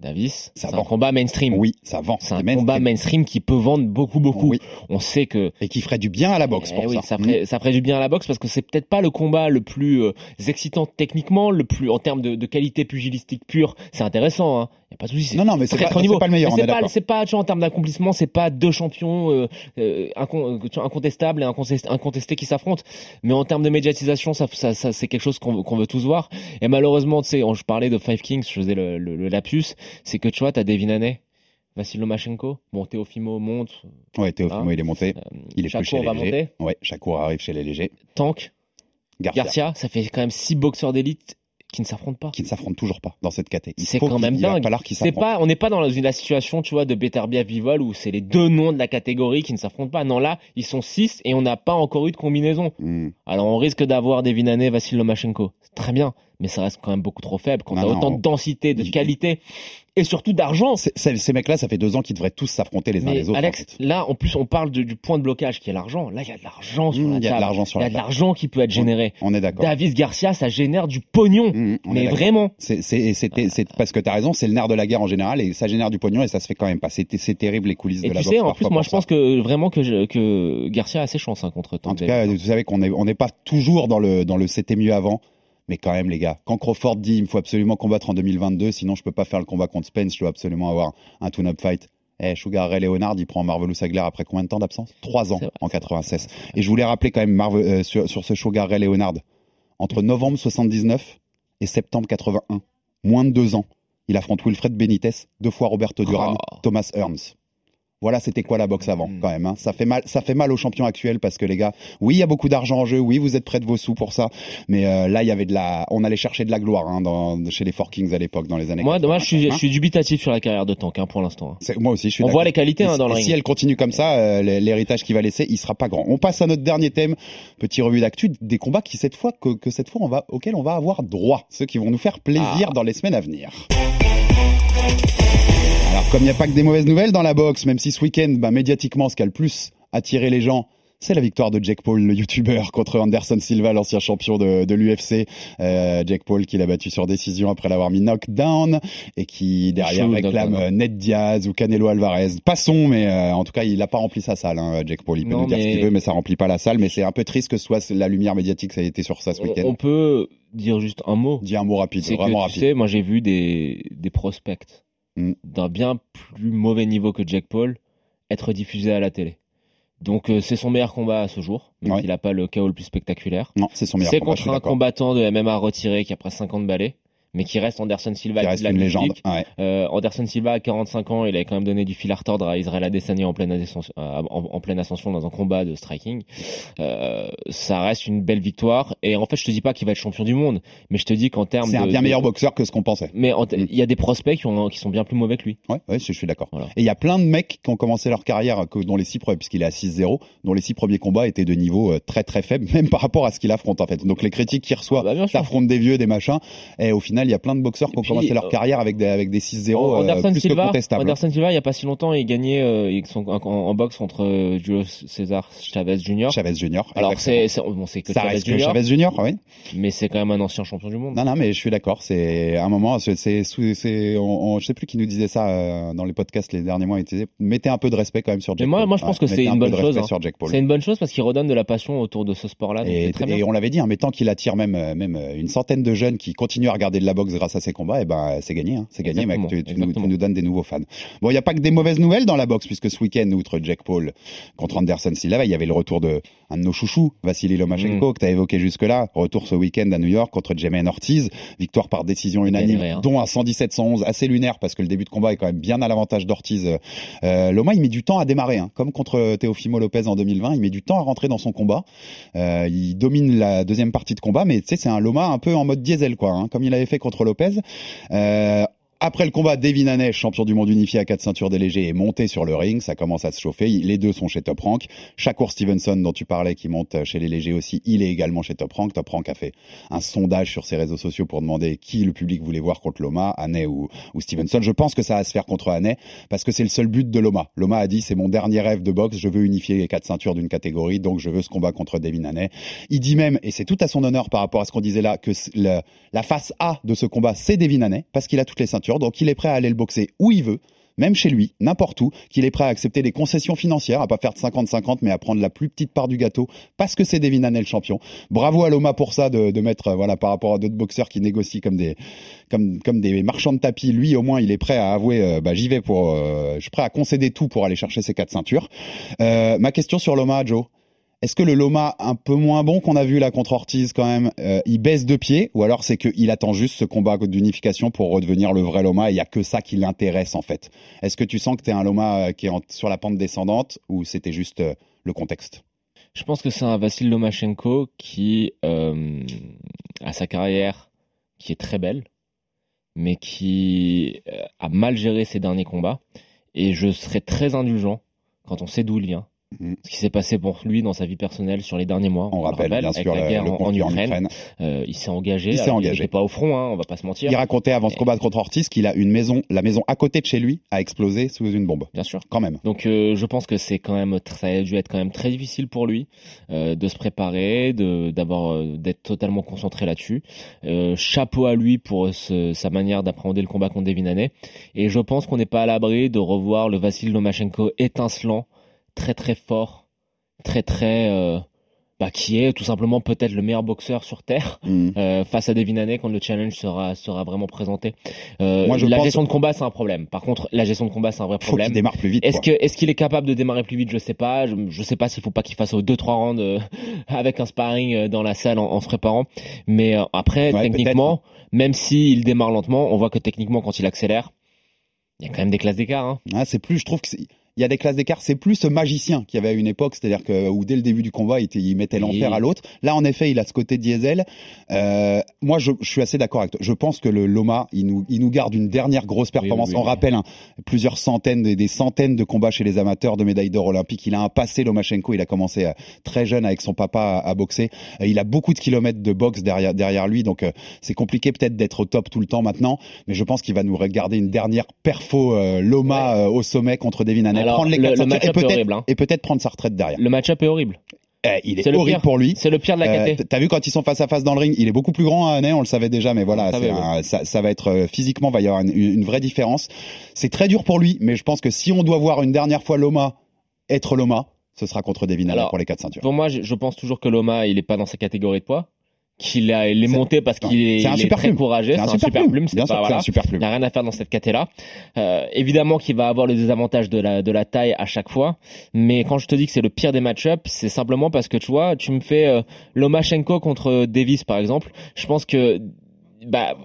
Davis, c'est un combat mainstream. Oui, ça vend. C'est un combat mainstream qui peut vendre beaucoup, beaucoup. Oui. On sait que et qui ferait du bien à la boxe. Eh oui, ça. ferait, ça ferait du bien à la boxe parce que c'est peut-être pas le combat le plus euh, excitant techniquement, le plus en termes de, de qualité pugilistique pure. C'est intéressant, hein. Y a pas de souci. Non, non, mais c'est pas, pas, le meilleur. C'est pas, c'est pas, tu vois, en termes d'accomplissement, c'est pas deux champions euh, euh incontestables et incontestés qui s'affrontent. Mais en termes de médiatisation, ça, ça, ça c'est quelque chose qu'on veut tous voir. Et malheureusement, tu sais, je parlais de Five Kings, je faisais le, le, le lapsus, c'est que tu vois, t'as Devin Vassil Lomachenko, bon, Teofimo monte. Ouais, Teofimo, hein. il est monté. Euh, il est plus chez les va légers. Monter. Ouais, Shakur arrive chez les légers. Tank. Garcia. Garcia, ça fait quand même six boxeurs d'élite qui ne s'affrontent pas. Qui ne s'affrontent toujours pas dans cette catégorie. C'est quand même dingue. C'est pas, on n'est pas dans une situation, tu vois, de Beterbiev Bivol où c'est les deux noms de la catégorie qui ne s'affrontent pas. Non, là, ils sont six et on n'a pas encore eu de combinaison. Hmm. Alors on risque d'avoir des Vinane, Vassil Lomachenko. Très bien mais ça reste quand même beaucoup trop faible. Quand on a autant de densité, de qualité et surtout d'argent. Ces mecs-là, ça fait deux ans qu'ils devraient tous s'affronter les uns les autres. Alex, là, en plus, on parle du point de blocage qui est l'argent. Là, il y a de l'argent sur mmh, la table. Il y a de l'argent sur Il y a de l'argent qui peut être généré. On, est d'accord. Davis Garcia, ça génère du pognon. Mmh, mais vraiment. C'est parce que tu as raison, c'est le nerf de la guerre en général et ça génère du pognon et ça se fait quand même pas. C'est terrible les coulisses de la tu sais, en plus, moi, je pense que vraiment que, que Garcia a ses chances hein, contre En tout cas, vous savez qu'on n'est on n'est pas toujours dans le dans le c'était mieux avant. Mais quand même, les gars, quand Crawford dit il me faut absolument combattre en 2022, sinon je peux pas faire le combat contre Spence, je dois absolument avoir un tune-up fight. Eh, Sugar Ray Leonard, il prend Marvelous Sagler après combien de temps d'absence? Trois ans en 96. Et je voulais rappeler quand même Marvel, euh, sur, sur, ce Sugar Ray Leonard, entre novembre 79 et septembre 81, moins de deux ans, il affronte Wilfred Benitez, deux fois Roberto Duran, oh. Thomas Hearns. Voilà, c'était quoi la boxe avant, hmm. quand même. Hein. Ça fait mal, ça fait mal aux champions actuels parce que les gars, oui, il y a beaucoup d'argent en jeu, oui, vous êtes près de vos sous pour ça, mais euh, là, il y avait de la, on allait chercher de la gloire hein, dans, chez les Four Kings à l'époque, dans les années. Moi, moi, je suis, je suis dubitatif sur la carrière de Tank hein, pour l'instant. Hein. Moi aussi, je suis. On voit les qualités hein, dans le ring. Si elle continue comme ça, euh, l'héritage qu'il va laisser, il sera pas grand. On passe à notre dernier thème, petit revue d'actu, des combats qui cette fois que, que cette fois on va, auxquels on va avoir droit, ceux qui vont nous faire plaisir ah. dans les semaines à venir. Alors, comme il n'y a pas que des mauvaises nouvelles dans la boxe, même si ce week-end, bah, médiatiquement, ce qui a le plus attiré les gens, C'est la victoire de Jack Paul, le youtubeur, contre Anderson Silva, l'ancien champion de, de l'UFC. Euh, Jack Paul qui l'a battu sur décision après l'avoir mis knockdown et qui derrière réclame euh, Ned Diaz ou Canelo Alvarez. Passons, mais euh, en tout cas, il n'a pas rempli sa salle, hein, Jack Paul. Il peut Non, nous dire ce mais- qu'il veut, mais ça remplit pas la salle. Mais c'est un peu triste que ce soit la lumière médiatique ça a été sur ça ce week-end. on peut dire juste un mot. Dis un mot rapide, C'est que vraiment tu rapide. sais, moi j'ai vu des, des prospects. D'un bien plus mauvais niveau que Jack Paul être diffusés à la télé. Donc euh, c'est son meilleur combat à ce jour, même Ouais. s'il n'a pas le KO le plus spectaculaire. Non, c'est son meilleur C'est combat, suis contre un combattant de MMA retiré qui a pris 50 balais, mais qui reste Anderson Silva. Qui de reste la une légende. Ouais. Euh, Anderson Silva à 45 ans, il avait quand même donné du fil à retordre à Israël Adesanya en pleine, ascension, euh, en, en pleine ascension dans un combat de striking. Euh, ça reste une belle victoire. Et en fait, je te dis pas qu'il va être champion du monde, mais je te dis qu'en termes C'est un bien de- meilleur boxeur que ce qu'on pensait. Mais Mm. il y a des prospects qui, ont, qui sont bien plus mauvais que lui. Ouais, ouais, je, suis d'accord. Voilà. Et il y a plein de mecs qui ont commencé leur carrière dont les six premiers, puisqu'il est à 6-0, dont les six premiers combats étaient de niveau très très faible, même par rapport à ce qu'il affronte en fait. Donc les critiques qu'il reçoit, Ah bah, s'affrontent des vieux, des machins, et au final il y a plein de boxeurs qui ont commencé leur euh, carrière avec des avec des 6-0 euh, Anderson, plus que contestables. Anderson Silva, il y a pas si longtemps, il gagnait euh, sont en, en boxe contre euh, Julio César Chavez Jr. Chavez Junior. Alors c'est bon, que ça Chavez reste que Jr. Chavez oui. mais c'est quand même un ancien champion du monde. Non, non, mais je suis d'accord. C'est à un moment, c'est, je sais plus qui nous disait ça euh, dans les podcasts les derniers mois. Il disait, mettez un peu de respect quand même sur Jack Mais moi, Paul. moi, je pense Ouais, que c'est un une bonne chose. hein. C'est une bonne chose parce qu'il redonne de la passion autour de ce sport-là. Et, on l'avait dit, hein, mais tant qu'il attire même, même une centaine de jeunes qui continuent à regarder de la boxe grâce à ses combats, et ben c'est gagné. Hein, c'est gagné, mec. Tu, tu nous, tu nous donnes des nouveaux fans. Bon, il n'y a pas que des mauvaises nouvelles dans la boxe, puisque ce week-end, outre Jack Paul contre Anderson Silva, il y avait le retour de un de nos chouchous, Vassili Mm. Lomachenko, que tu as évoqué jusque-là. Retour ce week-end à New York contre Jermaine Ortiz. Victoire par décision unanime, hein. dont un 117-111 assez lunaire, parce que le début de combat est quand même bien à l'avantage d'Ortiz. Euh, euh, Loma, il met du temps à démarrer, hein, comme contre Teofimo Lopez en 2020. Il met du temps à rentrer dans son combat. Euh, il domine la deuxième partie de combat, mais tu sais, c'est un Loma un peu en mode diesel, quoi, hein, comme il avait fait contre Lopez. Euh, après le combat, Devin Haney, champion du monde unifié à quatre ceintures des légers, est monté sur le ring. Ça commence à se chauffer. Les deux sont chez Top Rank. Shakur Stevenson, dont tu parlais, qui monte chez les légers aussi, il est également chez Top Rank. Top Rank a fait un sondage sur ses réseaux sociaux pour demander qui le public voulait voir contre Loma, Haney ou, Stevenson. Je pense que ça va se faire contre Haney parce que c'est le seul but de Loma. Loma a dit c'est mon dernier rêve de boxe. Je veux unifier les quatre ceintures d'une catégorie, donc je veux ce combat contre Devin Haney. Il dit même, et c'est tout à son honneur par rapport à ce qu'on disait là, que le- la face A de ce combat, c'est Devin Haney, parce qu'il a toutes les ceintures, donc il est prêt à aller le boxer où il veut, même chez lui, n'importe où, qu'il est prêt à accepter des concessions financières, à pas faire de 50-50, mais à prendre la plus petite part du gâteau, parce que c'est Devin Haney le champion. Bravo à Loma pour ça, de, mettre, euh, voilà, par rapport à d'autres boxeurs qui négocient comme des, marchands de tapis. Lui, au moins, il est prêt à avouer, euh, bah, j'y vais pour, euh, je suis prêt à concéder tout pour aller chercher ces quatre ceintures. Ma question sur Loma, Joe. Est-ce que le Loma un peu moins bon qu'on a vu là contre Ortiz quand même, euh, il baisse de pied ou alors c'est qu'il attend juste ce combat d'unification pour redevenir le vrai Loma et il y a que ça qui l'intéresse en fait. Est-ce que tu sens que tu es un Loma euh, qui est sur la pente descendante ou c'était juste euh, le contexte? Je pense que c'est un Vassil Lomachenko qui a sa carrière qui est très belle, mais qui a mal géré ses derniers combats. Et je serais très indulgent quand on sait d'où il vient. Mhm. Ce qui s'est passé pour lui dans sa vie personnelle sur les derniers mois. On le rappelle bien avec sûr la le, guerre le en, en conflit en Ukraine. Ukraine. Euh, il s'est engagé. Il s'est engagé. n'était pas au front, hein, on va pas se mentir. Il racontait avant ce combat contre Ortiz qu'il a une maison, la maison à côté de chez lui a explosé sous une bombe. Bien sûr. Quand même. Donc euh, je pense que c'est quand même ça a dû être quand même très difficile pour lui euh, de se préparer, de d'avoir d'être totalement concentré là-dessus. Chapeau à lui pour ce- sa manière d'appréhender le combat contre Devin Haney. Et je pense qu'on n'est pas à l'abri de revoir le Vassil Lomachenko étincelant, très très fort, très très euh, bah, qui est tout simplement peut-être le meilleur boxeur sur terre Mhm. euh, face à Devin Haney quand le challenge sera sera vraiment présenté. Euh, Moi, je la pense- gestion de combat c'est un problème. Par contre, la gestion de combat c'est un vrai Faut problème. démarre plus vite. Est-ce que est-ce qu'il est capable de démarrer plus vite? Je sais pas. Je, je sais pas s'il faut pas qu'il fasse aux deux trois rounds euh, avec un sparring dans la salle en, en se préparant. Mais après, Ouais, techniquement, même s'il démarre lentement, on voit que techniquement, quand il accélère, il y a quand même des classes d'écart. Hein. Ah, c'est plus, je trouve que c'est- il y a des classes d'écart. C'est plus ce magicien qu'il y avait à une époque, c'est-à-dire que où dès le début du combat, il, mettait l'enfer Oui. à l'autre. Là, en effet, il a ce côté diesel. Euh, moi, je, je suis assez d'accord avec toi. Je pense que le Loma, il nous, il nous garde une dernière grosse performance. Oui, oui, On rappelle hein, plusieurs centaines, des, des centaines de combats chez les amateurs de médailles d'or olympiques. Il a un passé, Lomachenko. Il a commencé euh, très jeune avec son papa à, à boxer. Il a beaucoup de kilomètres de boxe derrière, derrière lui, donc euh, c'est compliqué peut-être d'être au top tout le temps maintenant. Mais je pense qu'il va nous regarder une dernière perfo Loma au sommet contre Devin Haney. Alors, prendre les le- et match-up est peut-être horrible, hein. et peut-être prendre sa retraite derrière. Le match-up est horrible. Eh, il est, C'est le horrible pire. pour lui. C'est le pire de la Euh, KT. T'as vu quand ils sont face à face dans le ring, il est beaucoup plus grand à Haney, on le savait déjà, mais voilà, On le savait, c'est un- ça, ça va être euh, physiquement, va y avoir une, une vraie différence. C'est très dur pour lui, mais je pense que si on doit voir une dernière fois Loma être Loma, ce sera contre Devin Haney Alors, pour les quatre ceintures. Pour moi, je, je pense toujours que Loma, il est pas dans sa catégorie de poids. Qu'il a, il est monté parce qu'il est, c'est un il est super très plume. courageux. C'est un super plume. c'est voilà. un super plume. Il n'a rien à faire dans cette caté-là. Euh, évidemment qu'il va avoir le désavantage de la, de la taille à chaque fois. Mais quand je te dis que c'est le pire des match-ups, c'est simplement parce que tu vois, tu me fais euh, Lomachenko contre Davis, par exemple. Je pense que, bah,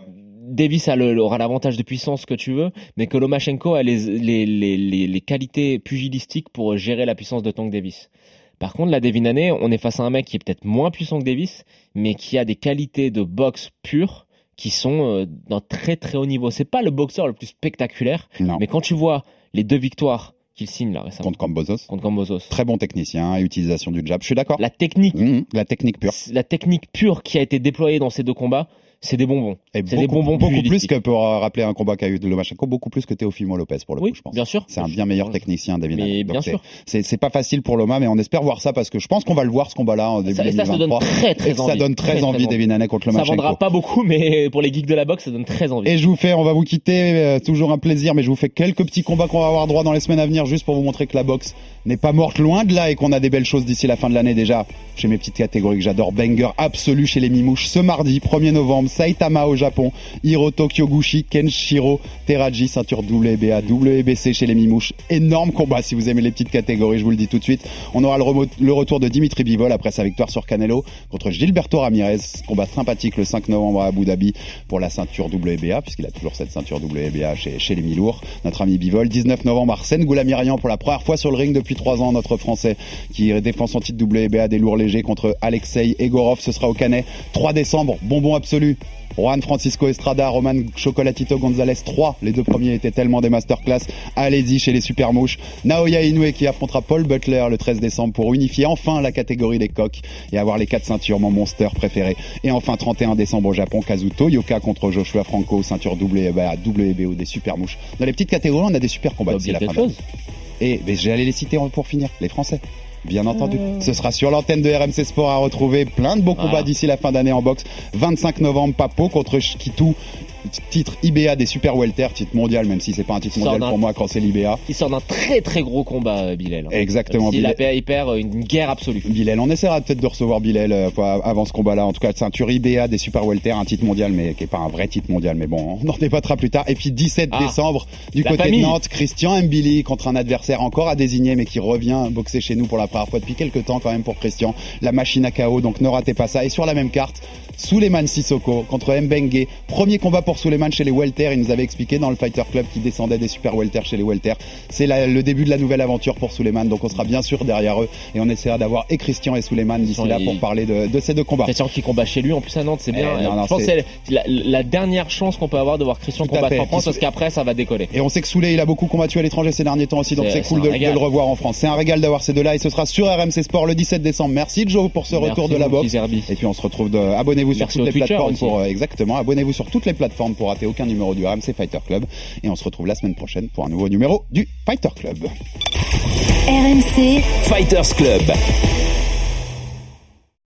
Davis a le- aura l'avantage de puissance que tu veux, mais que Lomachenko a les, les, les, les, les qualités pugilistiques pour gérer la puissance de Tank Davis. Par contre, la Devin Haney, on est face à un mec qui est peut-être moins puissant que Davis, mais qui a des qualités de boxe pure qui sont euh, d'un très très haut niveau. C'est pas le boxeur le plus spectaculaire, Non. mais quand tu vois les deux victoires qu'il signe là récemment Contre Cambozos. contre Cambozos, Très bon technicien, utilisation du jab. Je suis d'accord. la technique, Mhm, la technique pure. la technique pure qui a été déployée dans ces deux combats, c'est des bonbons. Et C'est des bonbons beaucoup plus que pour rappeler un combat qu'a eu de Lomachenko, beaucoup plus que Teofimo Lopez pour le Oui, coup, je pense. bien sûr. C'est un bien meilleur technicien, David Mais bien sûr. C'est pas facile pour Loma, mais on espère voir ça parce que je pense qu'on va le voir ce combat-là en début Ça, et ça, ça donne 2023. très très Et envie. ça donne très, Très, envie, David Haney contre Ça Lomachenko. vendra pas beaucoup, mais pour les geeks de la boxe, ça donne très envie. Et je vous fais, on va vous quitter, euh, toujours un plaisir, mais je vous fais quelques petits combats qu'on va avoir droit dans les semaines à venir, juste pour vous montrer que la boxe n'est pas morte loin de là et qu'on a des belles choses d'ici la fin de l'année déjà. Chez mes petites catégories que j'adore, banger absolu chez les Mimouches ce mardi 1er novembre, Saitama au Japon, Hiroto Kyoguchi, Kenshiro Teraji, ceinture WBA, WBC chez les Mimouches. Énorme combat si vous aimez les petites catégories, je vous le dis tout de suite. On aura le, retour de Dimitri Bivol après sa victoire sur Canelo contre Gilberto Ramirez. Combat sympathique le 5 novembre à Abu Dhabi pour la ceinture WBA, puisqu'il a toujours cette ceinture WBA chez, les mi-lourds. Notre ami Bivol. 19 novembre, Arsène Goulamirian pour la première fois sur le ring depuis 3 ans, notre français qui défend son titre WBA des lourds légers contre Alexei Egorov. Ce sera au Canet. 3 décembre, bonbon absolu. Juan Francisco Estrada, Roman Chocolatito Gonzalez 3. Les deux premiers étaient tellement des masterclass. Allez-y chez les super mouches. Naoya Inoue qui affrontera Paul Butler le 13 décembre pour unifier enfin la catégorie des coqs et avoir les quatre ceintures, mon monster préféré. Et enfin 31 décembre au Japon, Kazuto Yoka contre Joshua Franco, ceinture WBA, WBO des super mouches. Dans les petites catégories, on a des super combats d'ici la fin. Et mais j'allais les citer pour finir, les Français. Bien entendu. Ce sera sur l'antenne de RMC Sport à retrouver plein de beaux combats Voilà. d'ici la fin d'année en boxe. 25 novembre, Papo contre Shikitu. Titre IBA des super welter, titre mondial, même si c'est pas un titre mondial pour moi quand c'est l'IBA. Il sort d'un très très gros combat, euh, Bilal. Exactement, Il, Bilal. a il perd euh, une guerre absolue. Bilal, on essaiera peut-être de recevoir Bilal euh, avant ce combat-là. En tout cas, ceinture IBA des super welter, un titre mondial, mais qui est pas un vrai titre mondial. Mais bon, on en débattra plus tard. Et puis 17 Ah, décembre, du côté famille. de Nantes, Christian Mbili contre un adversaire encore à désigner, mais qui revient boxer chez nous pour la première fois depuis quelques temps quand même pour Christian. La machine à KO, donc ne ratez pas ça. Et sur la même carte, Suleiman Sissoko contre Mbengue. Premier combat pour Suleiman chez les welter. Il nous avait expliqué dans le Fighter Club qui descendait des super welter chez les welter. C'est le début de la nouvelle aventure pour Suleiman. Donc on sera bien sûr derrière eux et on essaiera d'avoir et Christian et Suleiman d'ici là pour parler de, de ces deux combats. Christian qui combat chez lui en plus à Nantes, c'est bien. Eh, non, non, je pense que c'est- la, la dernière chance qu'on peut avoir de voir Christian combattre en France parce qu'après ça va décoller. Et on sait que Souley, il a beaucoup combattu à l'étranger ces derniers temps aussi, donc C'est- cool de, le revoir en France. C'est un régal d'avoir ces deux-là et ce sera sur RMC Sport le 17 décembre. Merci Joe pour ce Merci, retour de la boxe. Et puis on se retrouve de, abonnez-vous sur toutes les plateformes aussi. pour, euh, exactement, abonnez-vous sur toutes les plateformes pour rater aucun numéro du RMC Fighter Club. Et on se retrouve la semaine prochaine pour un nouveau numéro du Fighter Club. RMC, Fighters Club.